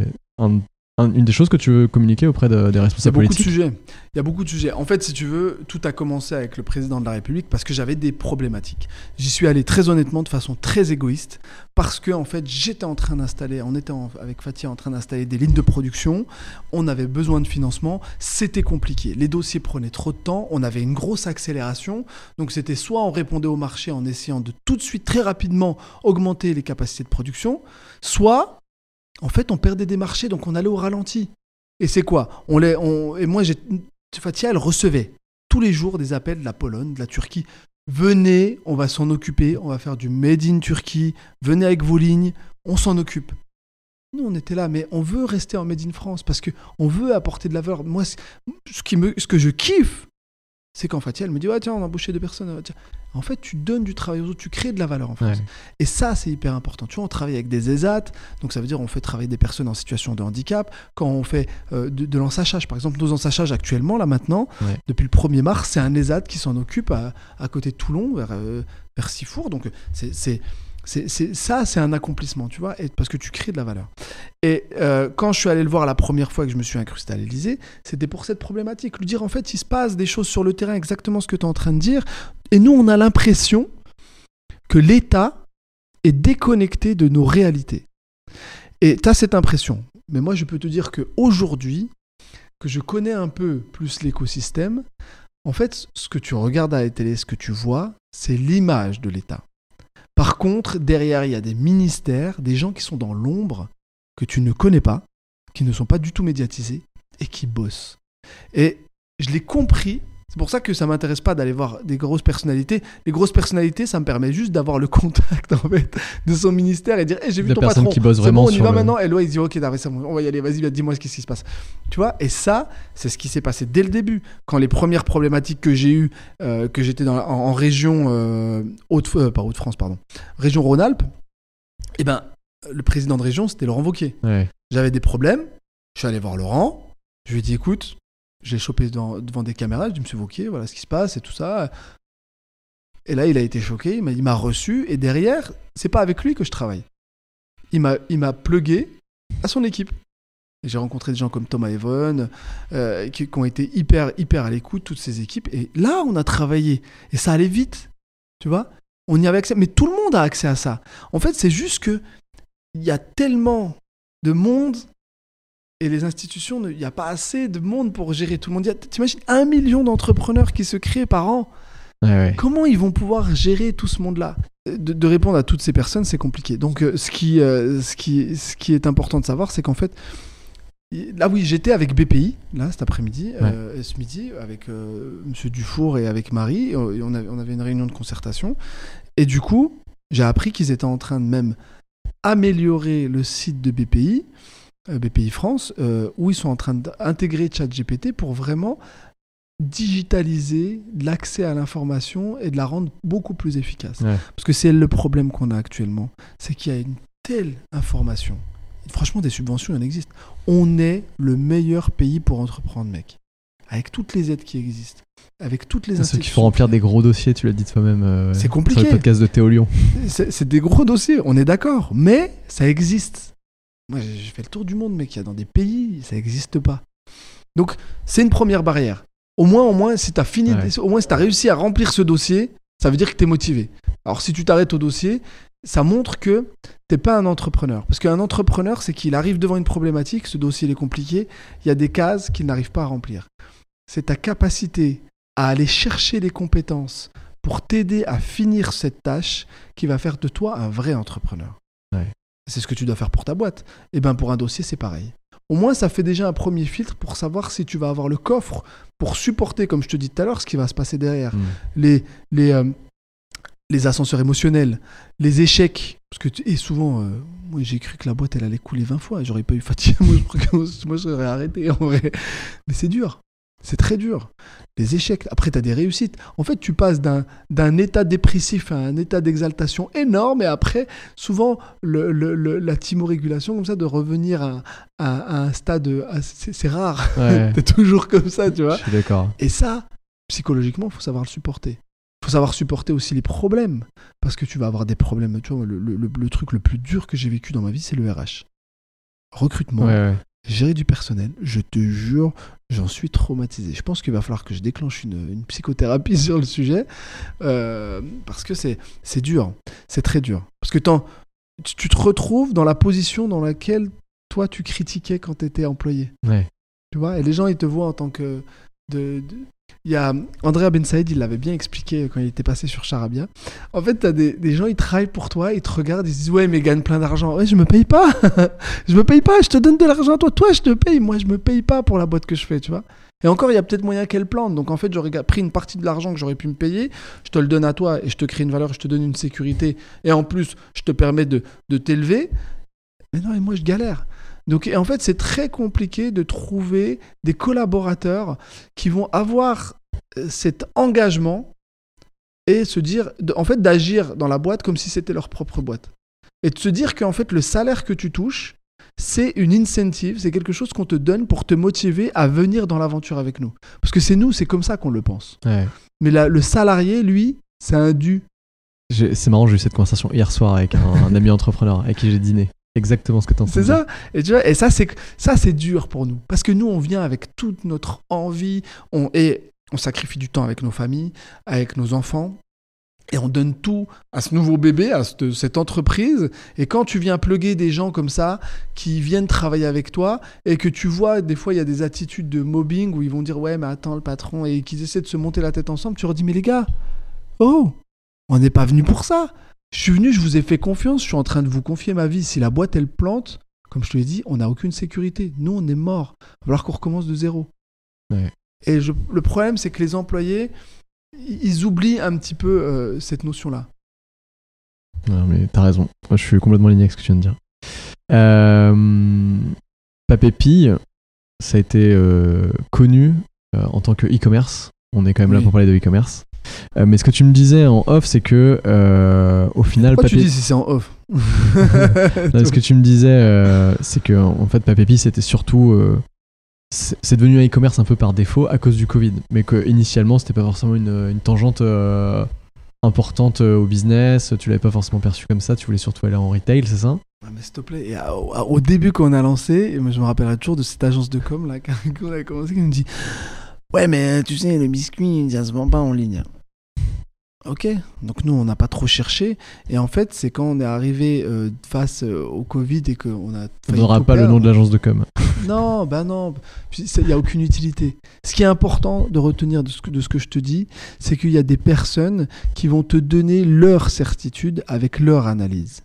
une des choses que tu veux communiquer auprès de- des Il y a responsables beaucoup de politiques sujets. Il y a beaucoup de sujets. En fait, si tu veux, tout a commencé avec le président de la République parce que j'avais des problématiques. J'y suis allé très honnêtement, de façon très égoïste, parce que en fait, j'étais en train d'installer, on était en- avec Fatia en train d'installer des lignes de production. On avait besoin de financement. C'était compliqué. Les dossiers prenaient trop de temps. On avait une grosse accélération. Donc, c'était soit on répondait au marché en essayant de tout de suite, très rapidement, augmenter les capacités de production, soit en fait, on perdait des marchés, donc on allait au ralenti. Et c'est quoi? On les, on, Et moi, Fatia, elle recevait tous les jours des appels de la Pologne, de la Turquie. Venez, on va s'en occuper, on va faire du Made in Turquie. Venez avec vos lignes, on s'en occupe. Nous, on était là, mais on veut rester en Made in France parce que on veut apporter de la valeur. Moi, ce que je kiffe, c'est quand Fatia, elle me dit, ouais, tiens, on a embauché deux personnes. tiens. En fait, tu donnes du travail aux autres, tu crées de la valeur en France. Ouais. Et ça, c'est hyper important. Tu vois, on travaille avec des ESAT, donc ça veut dire on fait travailler des personnes en situation de handicap. Quand on fait euh, de, de l'ensachage, par exemple, nos ensachages actuellement, là maintenant, Ouais. depuis le 1er mars, c'est un ESAT qui s'en occupe à, à côté de Toulon, vers, euh, vers Sifour. Donc c'est, c'est, ça, c'est un accomplissement, tu vois, parce que tu crées de la valeur. Et euh, quand je suis allé le voir la première fois que je me suis incrusté c'était pour cette problématique. Lui dire, en fait, il se passe des choses sur le terrain, exactement ce que tu es en train de dire. Et nous, on a l'impression que l'État est déconnecté de nos réalités. Et tu as cette impression. Mais moi, je peux te dire qu'aujourd'hui, que je connais un peu plus l'écosystème, en fait, ce que tu regardes à la télé, ce que tu vois, c'est l'image de l'État. Par contre, derrière, il y a des ministères, des gens qui sont dans l'ombre, que tu ne connais pas, qui ne sont pas du tout médiatisés et qui bossent. Et je l'ai compris. C'est pour ça que ça m'intéresse pas d'aller voir des grosses personnalités. Les grosses personnalités, ça me permet juste d'avoir le contact en fait de son ministère et dire hey, j'ai vu ton patron. qui C'est vraiment bon, on y va le- maintenant. Et là, il dit ok, on va y aller. Vas-y, dis-moi ce qui se passe. Tu vois Et ça, c'est ce qui s'est passé dès le début. Quand les premières problématiques que j'ai eues, euh, que j'étais en, en région euh, Haute, euh, pas Haute-France, pardon, région Rhône-Alpes, eh ben le président de région, c'était Laurent Wauquiez. Ouais. J'avais des problèmes. Je suis allé voir Laurent. Je lui ai dit écoute, j'ai chopé devant, des caméras. Je dit monsieur Wauquiez, voilà ce qui se passe et tout ça. Et là, il a été choqué. Il m'a, reçu. Et derrière, c'est pas avec lui que je travaille. Il m'a, plugué à son équipe. J'ai rencontré des gens comme Thomas Evan, euh, qui, qui ont été hyper, hyper à l'écoute, toutes ces équipes. Et là, on a travaillé. Et ça allait vite. Tu vois? On y avait accès. Mais tout le monde a accès à ça. En fait, c'est juste que il y a tellement de monde et les institutions, il n'y a pas assez de monde pour gérer tout le monde. T'imagines un million d'entrepreneurs qui se créent par an. Comment ils vont pouvoir gérer tout ce monde-là? De, répondre à toutes ces personnes, c'est compliqué. Donc, euh, ce, qui, euh, ce, qui, ce qui est important de savoir, c'est qu'en fait, Là oui, j'étais avec BPI, là, cet après-midi, euh, ce midi, avec Monsieur Dufour et avec Marie. on, avait, on avait une réunion de concertation. Et du coup, j'ai appris qu'ils étaient en train de même améliorer le site de BPI, BPI France, où ils sont en train d'intégrer ChatGPT pour vraiment digitaliser l'accès à l'information et de la rendre beaucoup plus efficace. Parce que c'est le problème qu'on a actuellement, c'est qu'il y a une telle information. Franchement, des subventions, il en existe. On est le meilleur pays pour entreprendre, mec. Avec toutes les aides qui existent, avec toutes les Ceux qui font remplir des gros dossiers, tu l'as dit toi-même. Euh, c'est compliqué. Sur le podcast de Théo Lyon. C'est des gros dossiers, on est d'accord. Mais ça existe. Moi, j'ai fait le tour du monde, mec. Il y a dans des pays, ça n'existe pas. Donc, c'est une première barrière au moins, au moins, si tu as fini, au moins, si as réussi à remplir ce dossier, ça veut dire que tu es motivé. Alors, si tu t'arrêtes au dossier, ça montre que t'es pas un entrepreneur. Parce qu'un entrepreneur, c'est qu'il arrive devant une problématique, ce dossier est compliqué, il y a des cases qu'il n'arrive pas à remplir. C'est ta capacité à aller chercher les compétences pour t'aider à finir cette tâche qui va faire de toi un vrai entrepreneur. C'est ce que tu dois faire pour ta boîte. Et bien pour un dossier, c'est pareil au moins ça fait déjà un premier filtre pour savoir si tu vas avoir le coffre pour supporter, comme je te dis tout à l'heure, ce qui va se passer derrière. Mm. Les, les, euh, les ascenseurs émotionnels, les échecs. Parce que, et souvent, euh, moi j'ai cru que la boîte elle allait couler 20 fois, j'aurais pas eu fatigue, moi, moi j'aurais arrêté en vrai. Mais c'est dur. C'est très dur. Les échecs, après, tu as des réussites. En fait, tu passes d'un état dépressif à un état d'exaltation énorme, et après, souvent, le, la timorégulation, comme ça, de revenir à, un stade. C'est rare. Ouais. es toujours comme ça, tu vois. Je suis d'accord. Et ça, psychologiquement, il faut savoir le supporter. Il faut savoir supporter aussi les problèmes. Parce que tu vas avoir des problèmes. Tu vois, le, truc le plus dur que j'ai vécu dans ma vie, c'est le RH. Recrutement. Ouais, gérer du personnel, je te jure, j'en suis traumatisé. Je pense qu'il va falloir que je déclenche une, psychothérapie sur le sujet, euh, parce que c'est dur, c'est très dur. Parce que tu te retrouves dans la position dans laquelle toi tu critiquais quand tu étais employé. Tu vois, et les gens ils te voient en tant que il y a Andrea Ben Saïd, il l'avait bien expliqué quand il était passé sur Charabia. En fait, tu as des, gens, ils travaillent pour toi, ils te regardent, ils se disent Ouais, mais ils gagnent plein d'argent. Ouais, je me paye pas. je me paye pas, je te donne de l'argent à toi. Toi, je te paye. Moi, je me paye pas pour la boîte que je fais, tu vois. Et encore, il y a peut-être moyen qu'elle plante. Donc, en fait, j'aurais pris une partie de l'argent que j'aurais pu me payer, je te le donne à toi et je te crée une valeur, je te donne une sécurité. Et en plus, je te permets de, de t'élever. Mais non, et moi, je galère. Donc en fait, c'est très compliqué de trouver des collaborateurs qui vont avoir euh, cet engagement et se dire, en fait, d'agir dans la boîte comme si c'était leur propre boîte. Et de se dire qu'en fait, le salaire que tu touches, c'est une incentive, c'est quelque chose qu'on te donne pour te motiver à venir dans l'aventure avec nous. Parce que c'est nous, c'est comme ça qu'on le pense. Mais le salarié, lui, c'est un dû. C'est marrant, j'ai eu cette conversation hier soir avec un ami entrepreneur avec qui j'ai dîné exactement ce que tu C'est ça. Et tu vois, et ça c'est ça c'est dur pour nous parce que nous on vient avec toute notre envie, on et on sacrifie du temps avec nos familles, avec nos enfants. Et on donne tout à ce nouveau bébé, à cette entreprise. Et quand tu viens pluguer des gens comme ça, qui viennent travailler avec toi, et que tu vois, des fois, il y a des attitudes de mobbing où ils vont dire Ouais, mais attends, le patron, et qu'ils essaient de se monter la tête ensemble, tu leur dis Mais les gars, oh, on n'est pas venu pour ça. Je suis venu, je vous ai fait confiance, je suis en train de vous confier ma vie. Si la boîte, elle plante, comme je te l'ai dit, on n'a aucune sécurité. Nous, on est mort. Il va falloir qu'on recommence de zéro. Et le problème, c'est que les employés, ils oublient un petit peu euh, cette notion-là. Non, mais t'as raison. Moi, je suis complètement aligné avec ce que tu viens de dire. Euh, Papépi, ça a été euh, connu euh, en tant que e-commerce. On est quand même là pour parler de e-commerce. Euh, mais ce que tu me disais en off, c'est que euh, au final. Pourquoi tu dis si c'est en off Ce que tu me disais, euh, c'est que en fait, Papépi, c'était surtout. c'est devenu un e-commerce un peu par défaut à cause du Covid. Mais que initialement, c'était pas forcément une, une tangente importante au business. Tu l'avais pas forcément perçu comme ça. Tu voulais surtout aller en retail, c'est ça? Mais s'il te plaît, au début quand on a lancé, je me rappellerai toujours de cette agence de com là, quand on a commencé, qui nous dit Ouais, mais tu sais, les biscuits, ça se vend pas en ligne. Ok, donc nous on n'a pas trop cherché et en fait c'est quand on est arrivé euh, face euh, au Covid et qu'on a. On n'aura pas le nom de l'agence de com. Non, bah non, il n'y a aucune utilité. Ce qui est important de retenir de ce que, de ce que je te dis, c'est qu'il y a des personnes qui vont te donner leur certitude avec leur analyse.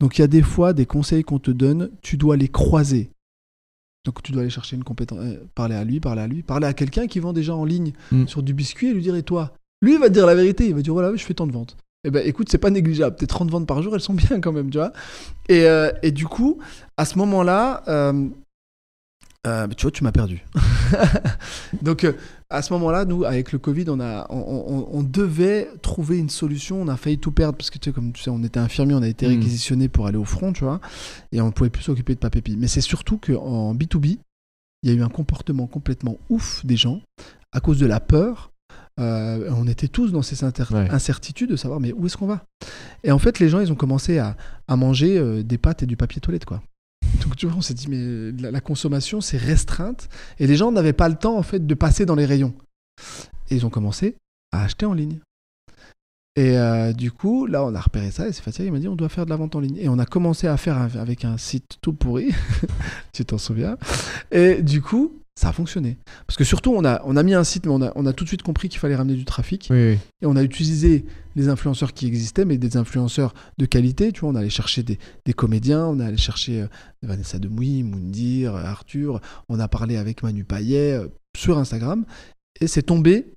Donc il y a des fois des conseils qu'on te donne, tu dois les croiser. Donc tu dois aller chercher une compétence, euh, parler à lui, parler à lui, parler à quelqu'un qui vend déjà en ligne Mm. sur du biscuit et lui dire et toi? Lui il va te dire la vérité, il va dire voilà, je fais tant de ventes. Eh ben écoute, c'est pas négligeable. Tes 30 ventes par jour, elles sont bien quand même, tu vois. Et, euh, et du coup, à ce moment-là, euh, tu vois, tu m'as perdu. Donc, à ce moment-là, nous, avec le Covid, on, a, on, on- on devait trouver une solution. On a failli tout perdre parce que, tu sais, comme tu sais, on était infirmier, on a été Mm. réquisitionné pour aller au front, tu vois, et on pouvait plus s'occuper de Papépi. Mais c'est surtout qu'en B2B, il y a eu un comportement complètement ouf des gens à cause de la peur. Euh, on était tous dans ces Ouais. incertitudes de savoir mais où est-ce qu'on va? Et en fait, les gens, ils ont commencé à, à manger euh, des pâtes et du papier toilette, quoi. Tu vois, on s'est dit mais la, consommation c'est restreinte et les gens n'avaient pas le temps en fait de passer dans les rayons. Et ils ont commencé à acheter en ligne. Et euh, du coup, là, on a repéré ça et c'est facile. Il m'a dit on doit faire de la vente en ligne. Et on a commencé à faire avec un site tout pourri. tu t'en souviens? Et du coup, ça a fonctionné. Parce que surtout, on a, on a mis un site, mais on a, on a tout de suite compris qu'il fallait ramener du trafic. Oui, oui. Et on a utilisé les influenceurs qui existaient, mais des influenceurs de qualité. Tu vois, on allait chercher des, des comédiens, on allait chercher euh, Vanessa Demouy, Moundir, Arthur. On a parlé avec Manu Payet euh, sur Instagram. Et c'est tombé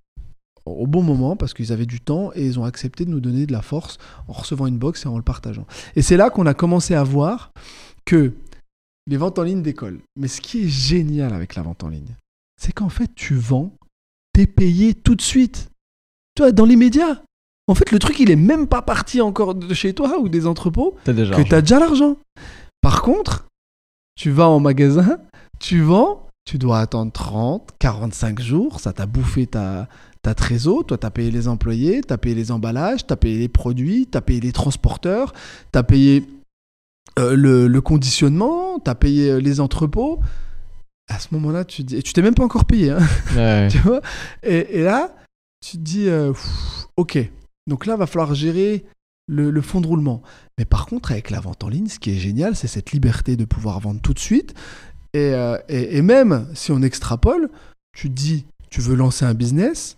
au bon moment parce qu'ils avaient du temps et ils ont accepté de nous donner de la force en recevant une box et en le partageant. Et c'est là qu'on a commencé à voir que les ventes en ligne décollent. Mais ce qui est génial avec la vente en ligne, c'est qu'en fait, tu vends, t'es payé tout de suite. Tu vois, dans l'immédiat. En fait, le truc, il est même pas parti encore de chez toi ou des entrepôts T'as déjà. que tu as déjà l'argent. Par contre, tu vas en magasin, tu vends, tu dois attendre 30, 45 jours, ça t'a bouffé ta, ta trésor, toi, tu as payé les employés, tu as payé les emballages, tu as payé les produits, tu as payé les transporteurs, tu as payé euh, le, le conditionnement, tu as payé euh, les entrepôts. À ce moment-là, tu te dis, et tu t'es même pas encore payé, hein, Ouais. tu vois? Et, et là, tu te dis, euh, pff, ok, donc là, va falloir gérer le, le fond de roulement. Mais par contre, avec la vente en ligne, ce qui est génial, c'est cette liberté de pouvoir vendre tout de suite. Et, euh, et- et même si on extrapole, tu te dis, tu veux lancer un business,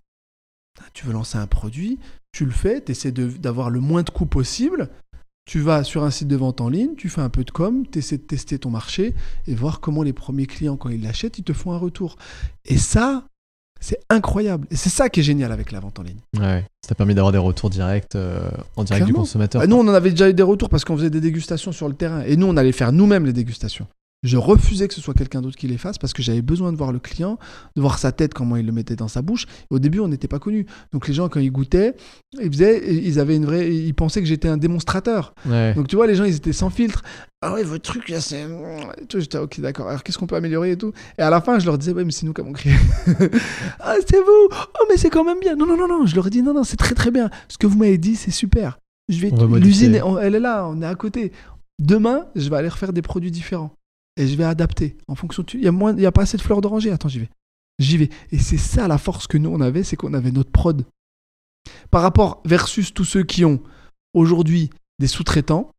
tu veux lancer un produit, tu le fais, tu essaies d'avoir le moins de coûts possible. Tu vas sur un site de vente en ligne, tu fais un peu de com, tu essaies de tester ton marché et voir comment les premiers clients, quand ils l'achètent, ils te font un retour. Et ça, c'est incroyable. Et c'est ça qui est génial avec la vente en ligne. Ouais. Ça t'a permis d'avoir des retours directs euh, en direct du consommateur. Bah, nous, on en avait déjà eu des retours parce qu'on faisait des dégustations sur le terrain. Et nous, on allait faire nous-mêmes les dégustations. Je refusais que ce soit quelqu'un d'autre qui les fasse parce que j'avais besoin de voir le client, de voir sa tête, comment il le mettait dans sa bouche. Et au début, on n'était pas connus. Donc les gens, quand ils goûtaient, ils, faisaient, ils, avaient une vraie, ils pensaient que j'étais un démonstrateur. Ouais. Donc tu vois, les gens, ils étaient sans filtre. Ah ouais, votre truc, là, c'est... J'étais, ok, d'accord. Alors qu'est-ce qu'on peut améliorer et tout? Et à la fin, je leur disais, ouais, mais c'est nous qui avons créé. ah, c'est vous Oh, mais c'est quand même bien. Non, non, non, non. Je leur ai dit, non, non, c'est très, très bien. Ce que vous m'avez dit, c'est super. Je vais... L'usine, elle est là, on est à côté. Demain, je vais aller refaire des produits différents. Et je vais adapter en fonction. Il y a, moins... il y a pas assez de fleurs d'oranger. Attends, j'y vais. J'y vais. Et c'est ça la force que nous, on avait, c'est qu'on avait notre prod. Par rapport versus tous ceux qui ont aujourd'hui des sous-traitants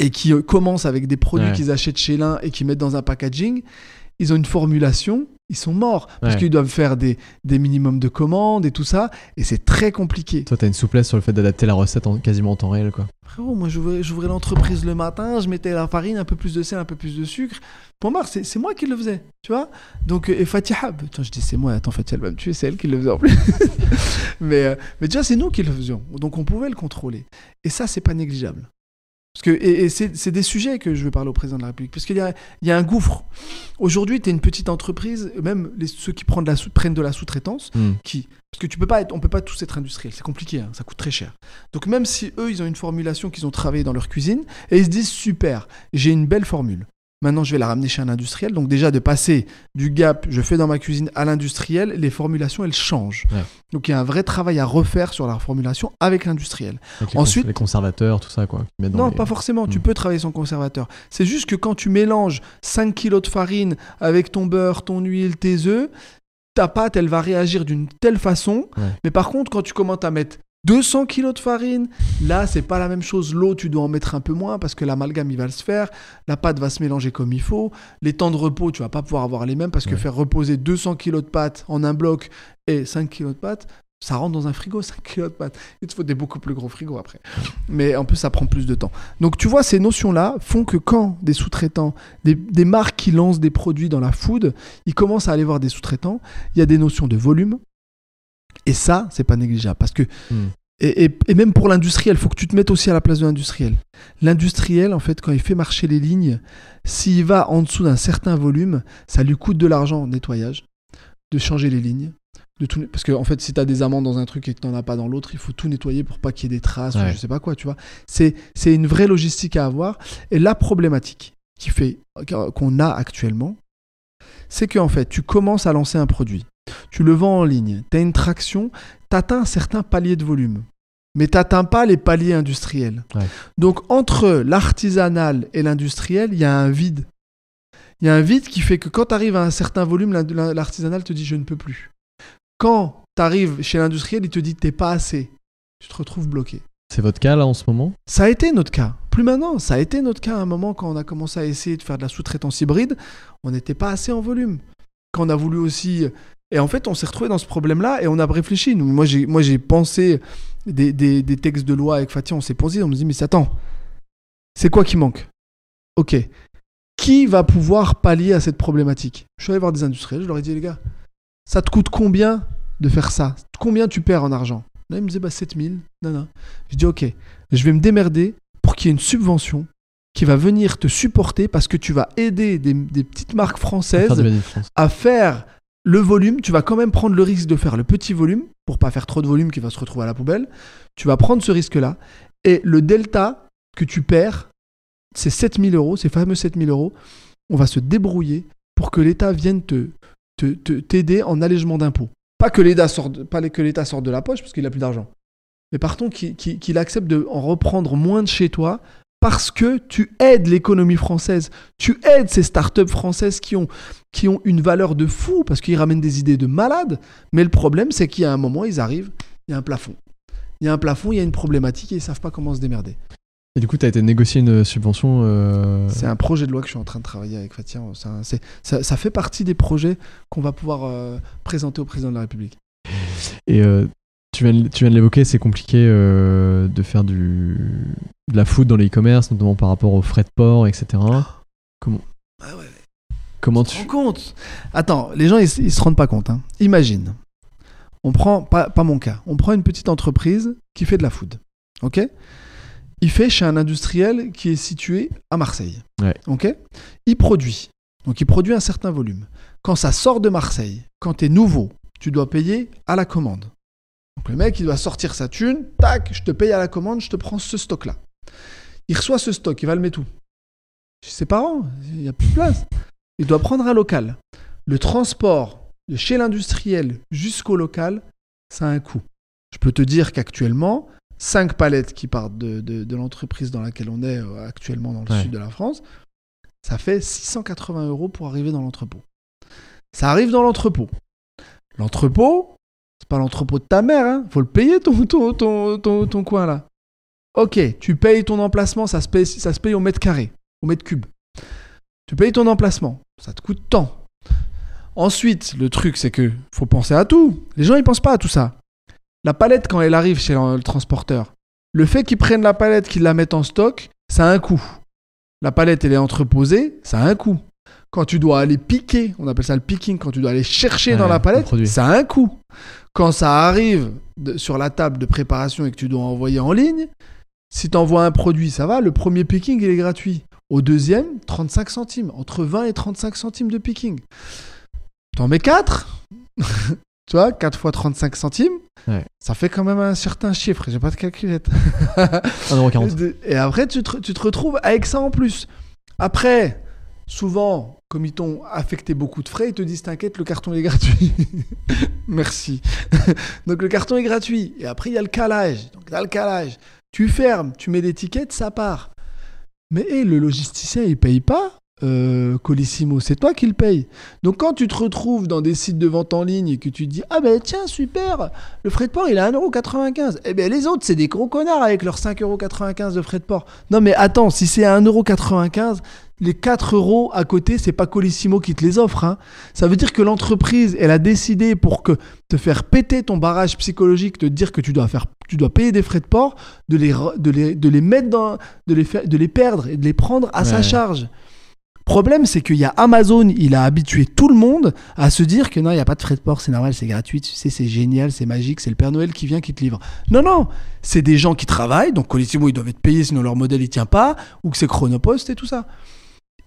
et qui euh, commencent avec des produits Ouais. qu'ils achètent chez l'un et qui mettent dans un packaging, ils ont une formulation, ils sont morts parce Ouais. qu'ils doivent faire des, des minimums de commandes et tout ça, et c'est très compliqué. Toi, t'as une souplesse sur le fait d'adapter la recette en, quasiment en temps réel, quoi. Frérot, moi j'ouvrais l'entreprise le matin, je mettais la farine, un peu plus de sel, un peu plus de sucre. Pour moi, c'est c'est moi qui le faisais, tu vois. Donc, euh, et Fatiha, attends, je dis c'est moi, attends, Fatiha elle va me tuer, c'est elle qui le faisait en plus. mais, euh, mais déjà, c'est nous qui le faisions, donc on pouvait le contrôler. Et ça, c'est pas négligeable. Parce que, et, et c'est des sujets que je veux parler au président de la République. Parce qu'il y a, il y a un gouffre. Aujourd'hui, tu es une petite entreprise, même les, ceux qui prennent de la, sous- prennent de la sous-traitance, Hmm. qui parce que tu peux pas être, on peut pas tous être industriel, c'est compliqué, hein, ça coûte très cher. Donc même si eux ils ont une formulation qu'ils ont travaillé dans leur cuisine et ils se disent super, j'ai une belle formule. Maintenant je vais la ramener chez un industriel. Donc déjà de passer du gap, je fais dans ma cuisine à l'industriel, les formulations elles changent. Ouais. Donc il y a un vrai travail à refaire sur la formulation avec l'industriel. Ensuite- cons- les conservateurs, tout ça, quoi. dans Non, les- pas forcément. Tu Hmm. peux travailler son conservateur. C'est juste que quand tu mélanges 5 kilos de farine avec ton beurre, ton huile, tes œufs, ta pâte, elle va réagir d'une telle façon. Ouais. Mais par contre, quand tu commences à mettre 200 kilos de farine. Là, c'est pas la même chose. L'eau, tu dois en mettre un peu moins parce que l'amalgame, il va se faire. La pâte va se mélanger comme il faut. Les temps de repos, tu vas pas pouvoir avoir les mêmes parce que faire reposer 200 kilos de pâte en un bloc et 5 kilos de pâte, ça rentre dans un frigo, 5 kilos de pâte. Il te faut des beaucoup plus gros frigos après. Mais en plus, ça prend plus de temps. Donc, tu vois, ces notions-là font que quand des sous-traitants, des, marques qui lancent des produits dans la food, ils commencent à aller voir des sous-traitants, il y a des notions de volume. Et ça, c'est pas négligeable. Parce que, hmm. Et, et, même pour l'industriel, il faut que tu te mettes aussi à la place de l'industriel. L'industriel, en fait, quand il fait marcher les lignes, s'il va en dessous d'un certain volume, ça lui coûte de l'argent en nettoyage, de changer les lignes, tout... Parce que en fait, si tu as des amendes dans un truc et que tu n'en as pas dans l'autre, il faut tout nettoyer pour pas qu'il y ait des traces ou je sais pas quoi, tu vois. C'est une vraie logistique à avoir. Et la problématique qui fait qu'on a actuellement, c'est qu'en fait, tu commences à lancer un produit, tu le vends en ligne, tu as une traction, tu atteins un certain palier de volume, mais tu n'atteins pas les paliers industriels. Donc entre l'artisanal et l'industriel, il y a un vide. Il y a un vide qui fait que quand tu arrives à un certain volume, l'artisanal te dit je ne peux plus. Quand tu arrives chez l'industriel, il te dit t'es pas assez. Tu te retrouves bloqué. C'est votre cas là en ce moment? Ça a été notre cas. Plus maintenant, ça a été notre cas à un moment quand on a commencé à essayer de faire de la sous-traitance hybride. On n'était pas assez en volume. Quand on a voulu aussi. Et en fait, on s'est retrouvé dans ce problème-là et on a réfléchi. Nous, moi, j'ai, moi, j'ai pensé des, des, textes de loi avec Fatih. On s'est posé. On me dit, mais attends, c'est quoi qui manque? Ok. Qui va pouvoir pallier à cette problématique? Je suis allé voir des industriels. Je leur ai dit, les gars, ça te coûte combien de faire ça? Combien tu perds en argent? Là, il me disait bah, 7000. Non, non. Je dis ok, je vais me démerder pour qu'il y ait une subvention qui va venir te supporter parce que tu vas aider des, petites marques françaises à faire le volume. Tu vas quand même prendre le risque de faire le petit volume pour pas faire trop de volume qui va se retrouver à la poubelle. Tu vas prendre ce risque-là et le delta que tu perds, c'est 7000 euros, ces fameux 7000 euros. On va se débrouiller pour que l'État vienne te t'aider en allègement d'impôts. Pas que l'État sorte, sorte de la poche parce qu'il n'a plus d'argent. Mais partons qu'il accepte de en reprendre moins de chez toi parce que tu aides l'économie française, tu aides ces startups françaises qui ont, qui ont une valeur de fou parce qu'ils ramènent des idées de malades. Mais le problème, c'est qu'il y a un moment, ils arrivent, il y a un plafond. Il y a un plafond, il y a une problématique et ils savent pas comment se démerder. Et du coup, tu as été négocier une subvention euh, C'est un projet de loi que je suis en train de travailler avec Fatia. Ça, ça, fait partie des projets qu'on va pouvoir euh, présenter au président de la République. Et euh, tu viens, tu viens de l'évoquer, c'est compliqué de faire du, de la food dans les e-commerce, notamment par rapport aux frais de port, etc. Comment ah ouais. Comment tu te rends compte? Attends, les gens ils, ils, se rendent pas compte. Hein. Imagine, on prend pas, pas mon cas, on prend une petite entreprise qui fait de la food, ok? Il fait chez un industriel qui est situé à Marseille. Ok? Il produit. Donc il produit un certain volume. Quand ça sort de Marseille, quand tu es nouveau, tu dois payer à la commande. Donc le mec, il doit sortir sa thune, tac, je te paye à la commande, je te prends ce stock-là. Il reçoit ce stock, il va le mettre où? Chez ses parents, il n'y a plus de place. Il doit prendre un local. Le transport de chez l'industriel jusqu'au local, ça a un coût. Je peux te dire qu'actuellement, 5 palettes qui partent de, l'entreprise dans laquelle on est euh, actuellement dans le sud de la France, ça fait 680 euros pour arriver dans l'entrepôt. Ça arrive dans l'entrepôt. L'entrepôt, pas l'entrepôt de ta mère, hein. faut le payer ton, ton, ton, coin là. Ok, tu payes ton emplacement, ça se paye, ça se paye au mètre carré, au mètre cube. Tu payes ton emplacement, ça te coûte tant. Ensuite, le truc, c'est que faut penser à tout. Les gens, ils pensent pas à tout ça. La palette, quand elle arrive chez le transporteur, le fait qu'ils prennent la palette, qu'ils la mettent en stock, ça a un coût. La palette, elle est entreposée, ça a un coût. Quand tu dois aller piquer, on appelle ça le picking, quand tu dois aller chercher dans la palette, ça a un coût. Quand ça arrive sur la table de préparation et que tu dois envoyer en ligne, si tu envoies un produit, ça va, le premier picking, il est gratuit. Au deuxième, 35 centimes. Entre 20 et 35 centimes de picking. T'en mets 4 Tu vois, 4 fois 35 centimes, ça fait quand même un certain chiffre. J'ai pas de calculette. 1,40€. Et après, tu te, tu te retrouves avec ça en plus. Après, souvent, comme ils t'ont affecté beaucoup de frais, ils te disent T'inquiète, le carton est gratuit. Merci. Donc le carton est gratuit. Et après, il y a le calage. Donc dans le calage, tu fermes, tu mets l'étiquette, ça part. Mais le logisticien, il paye pas euh, Colissimo, c'est toi qui le paye. Donc quand tu te retrouves dans des sites de vente en ligne et que tu te dis Ah ben tiens, super, le frais de port il est à 1,95€. Eh ben les autres, c'est des gros connards avec leurs 5,95€ de frais de port. Non mais attends, si c'est à 1,95€, les 4 euros à côté, c'est pas Colissimo qui te les offre. hein. Ça veut dire que l'entreprise, elle a décidé pour que te faire péter ton barrage psychologique, te dire que tu dois faire, tu dois payer des frais de port, de les, de les, de les mettre dans, de les faire, de les perdre et de les prendre à sa charge. Problème, c'est qu'il y a Amazon, il a habitué tout le monde à se dire que non, il n'y a pas de frais de port, c'est normal, c'est gratuit, tu sais, c'est génial, c'est magique, c'est le Père Noël qui vient, qui te livre. Non, non, c'est des gens qui travaillent, donc Colissimo, ils doivent être payés, sinon leur modèle, il tient pas, ou que c'est Chronopost et tout ça.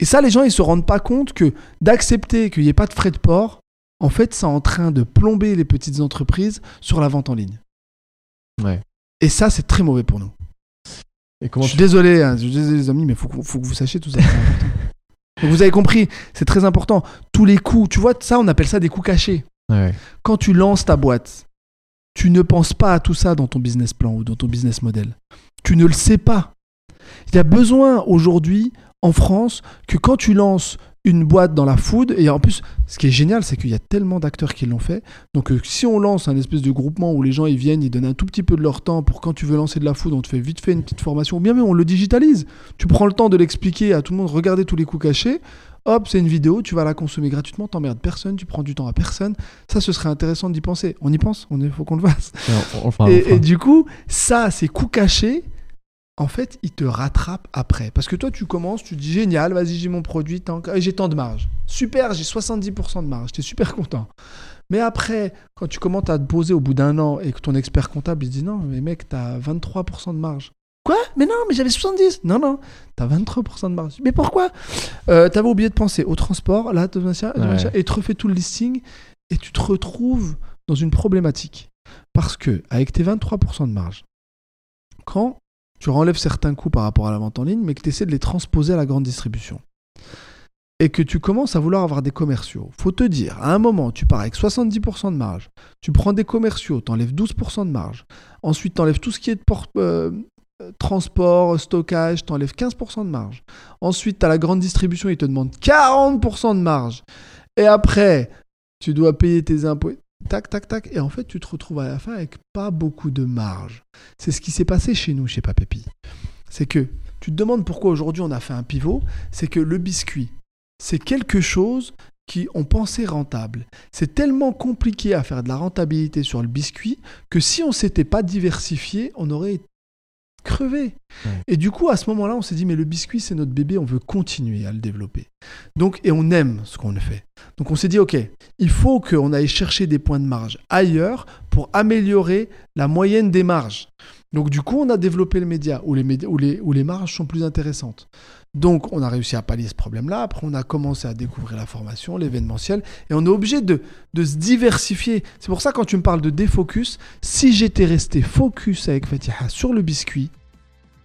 Et ça, les gens, ils se rendent pas compte que d'accepter qu'il n'y ait pas de frais de port, en fait, c'est en train de plomber les petites entreprises sur la vente en ligne. Ouais. Et ça, c'est très mauvais pour nous. Et comment Je suis tu... désolé, hein, je suis désolé les amis, mais il faut, que- faut que vous sachiez tout ça. Donc vous avez compris, c'est très important. Tous les coûts, tu vois, ça, on appelle ça des coûts cachés. Ouais. Quand tu lances ta boîte, tu ne penses pas à tout ça dans ton business plan ou dans ton business model. Tu ne le sais pas. Il y a besoin aujourd'hui en France que quand tu lances une boîte dans la food, et en plus, ce qui est génial, c'est qu'il y a tellement d'acteurs qui l'ont fait. Donc, euh, si on lance un espèce de groupement où les gens ils viennent, ils donnent un tout petit peu de leur temps pour quand tu veux lancer de la food, on te fait vite fait une petite formation, ou bien même on le digitalise. Tu prends le temps de l'expliquer à tout le monde, regardez tous les coûts cachés. Hop, c'est une vidéo, tu vas la consommer gratuitement, t'emmerdes personne, tu prends du temps à personne. Ça, ce serait intéressant d'y penser. On y pense, on est, faut qu'on le fasse. Enfin, Et, enfin. et du coup, ça, ces coûts cachés, en fait, ils te rattrapent après. Parce que toi, tu commences, tu dis génial, vas-y, j'ai mon produit, j'ai tant de marge. Super, j'ai 70% de marge, t'es super content. Mais après, quand tu commences à te poser au bout d'un an et que ton expert comptable il dit non, mais mec, t'as 23% de marge. Quoi? Mais non, mais j'avais 70. Non, non, t'as 23% de marge. Mais pourquoi? Euh, T'avais oublié de penser au transport, là, Ouais. et tu refais tout le listing et tu te retrouves dans une problématique. Parce que, avec tes 23% de marge, quand tu renlèves certains coûts par rapport à la vente en ligne, mais que tu essaies de les transposer à la grande distribution, et que tu commences à vouloir avoir des commerciaux, faut te dire, à un moment, tu pars avec 70% de marge, tu prends des commerciaux, tu enlèves 12% de marge, ensuite tu enlèves tout ce qui est de euh, euh, transport, stockage, tu enlèves 15% de marge. Ensuite, tu as la grande distribution, ils te demandent 40% de marge. Et après, tu dois payer tes impôts. Tac, tac, tac. Et en fait, tu te retrouves à la fin avec pas beaucoup de marge. C'est ce qui s'est passé chez nous, chez Papépi. C'est que tu te demandes pourquoi aujourd'hui on a fait un pivot. C'est que le biscuit, c'est quelque chose qui ont pensé rentable. C'est tellement compliqué à faire de la rentabilité sur le biscuit que si on s'était pas diversifié, on aurait crevé. Ouais. Et du coup, à ce moment-là, on s'est dit, mais le biscuit, c'est notre bébé, on veut continuer à le développer. Donc, et on aime ce qu'on fait. Donc, on s'est dit, OK, il faut qu'on aille chercher des points de marge ailleurs pour améliorer la moyenne des marges. Donc, du coup, on a développé le média où les, médias, où les, où les marges sont plus intéressantes. Donc, on a réussi à pallier ce problème-là. Après, on a commencé à découvrir la formation, l'événementiel. Et on est obligé de, de se diversifier. C'est pour ça, quand tu me parles de défocus, si j'étais resté focus avec Fatiha sur le biscuit,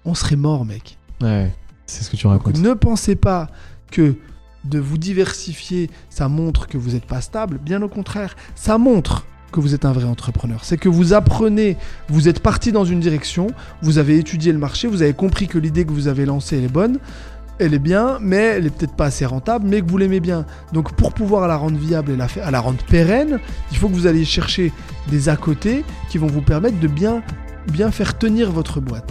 on serait mort, mec. Ouais, c'est ce que tu racontes. Ne pensez pas que de vous diversifier, ça montre que vous n'êtes pas stable. Bien au contraire, ça montre que vous êtes un vrai entrepreneur. C'est que vous apprenez, vous êtes parti dans une direction, vous avez étudié le marché, vous avez compris que l'idée que vous avez lancée, elle est bonne, elle est bien, mais elle est peut-être pas assez rentable, mais que vous l'aimez bien. Donc pour pouvoir la rendre viable et la, à la rendre pérenne, il faut que vous alliez chercher des à côté qui vont vous permettre de bien, bien faire tenir votre boîte.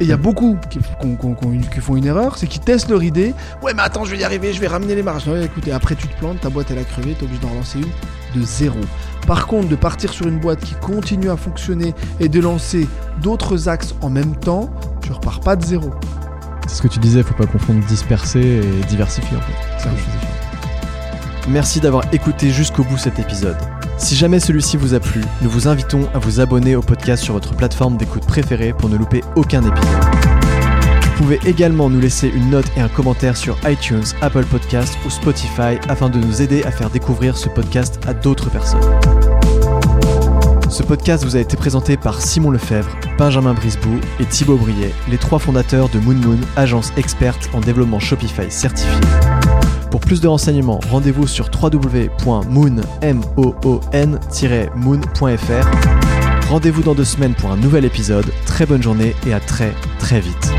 Et il y a beaucoup qui, font une erreur, c'est qu'ils testent leur idée. Ouais, mais attends, je vais y arriver, je vais ramener les marges. Ouais, écoutez, après tu te plantes, ta boîte elle a crevé, t'es obligé d'en relancer une de zéro. Par contre, de partir sur une boîte qui continue à fonctionner et de lancer d'autres axes en même temps, tu repars pas de zéro. C'est ce que tu disais, faut pas confondre disperser et diversifier en fait. C'est. Merci d'avoir écouté jusqu'au bout cet épisode. Si jamais celui-ci vous a plu, nous vous invitons à vous abonner au podcast sur votre plateforme d'écoute préférée pour ne louper aucun épisode. Vous pouvez également nous laisser une note et un commentaire sur iTunes, Apple Podcasts ou Spotify afin de nous aider à faire découvrir ce podcast à d'autres personnes. Ce podcast vous a été présenté par Simon Lefebvre, Benjamin Brisbou et Thibaut Briet, les trois fondateurs de Moon Moon, agence experte en développement Shopify certifié. Pour plus de renseignements, rendez-vous sur www.moon-moon-moon.fr. Rendez-vous dans deux semaines pour un nouvel épisode. Très bonne journée et à très très vite.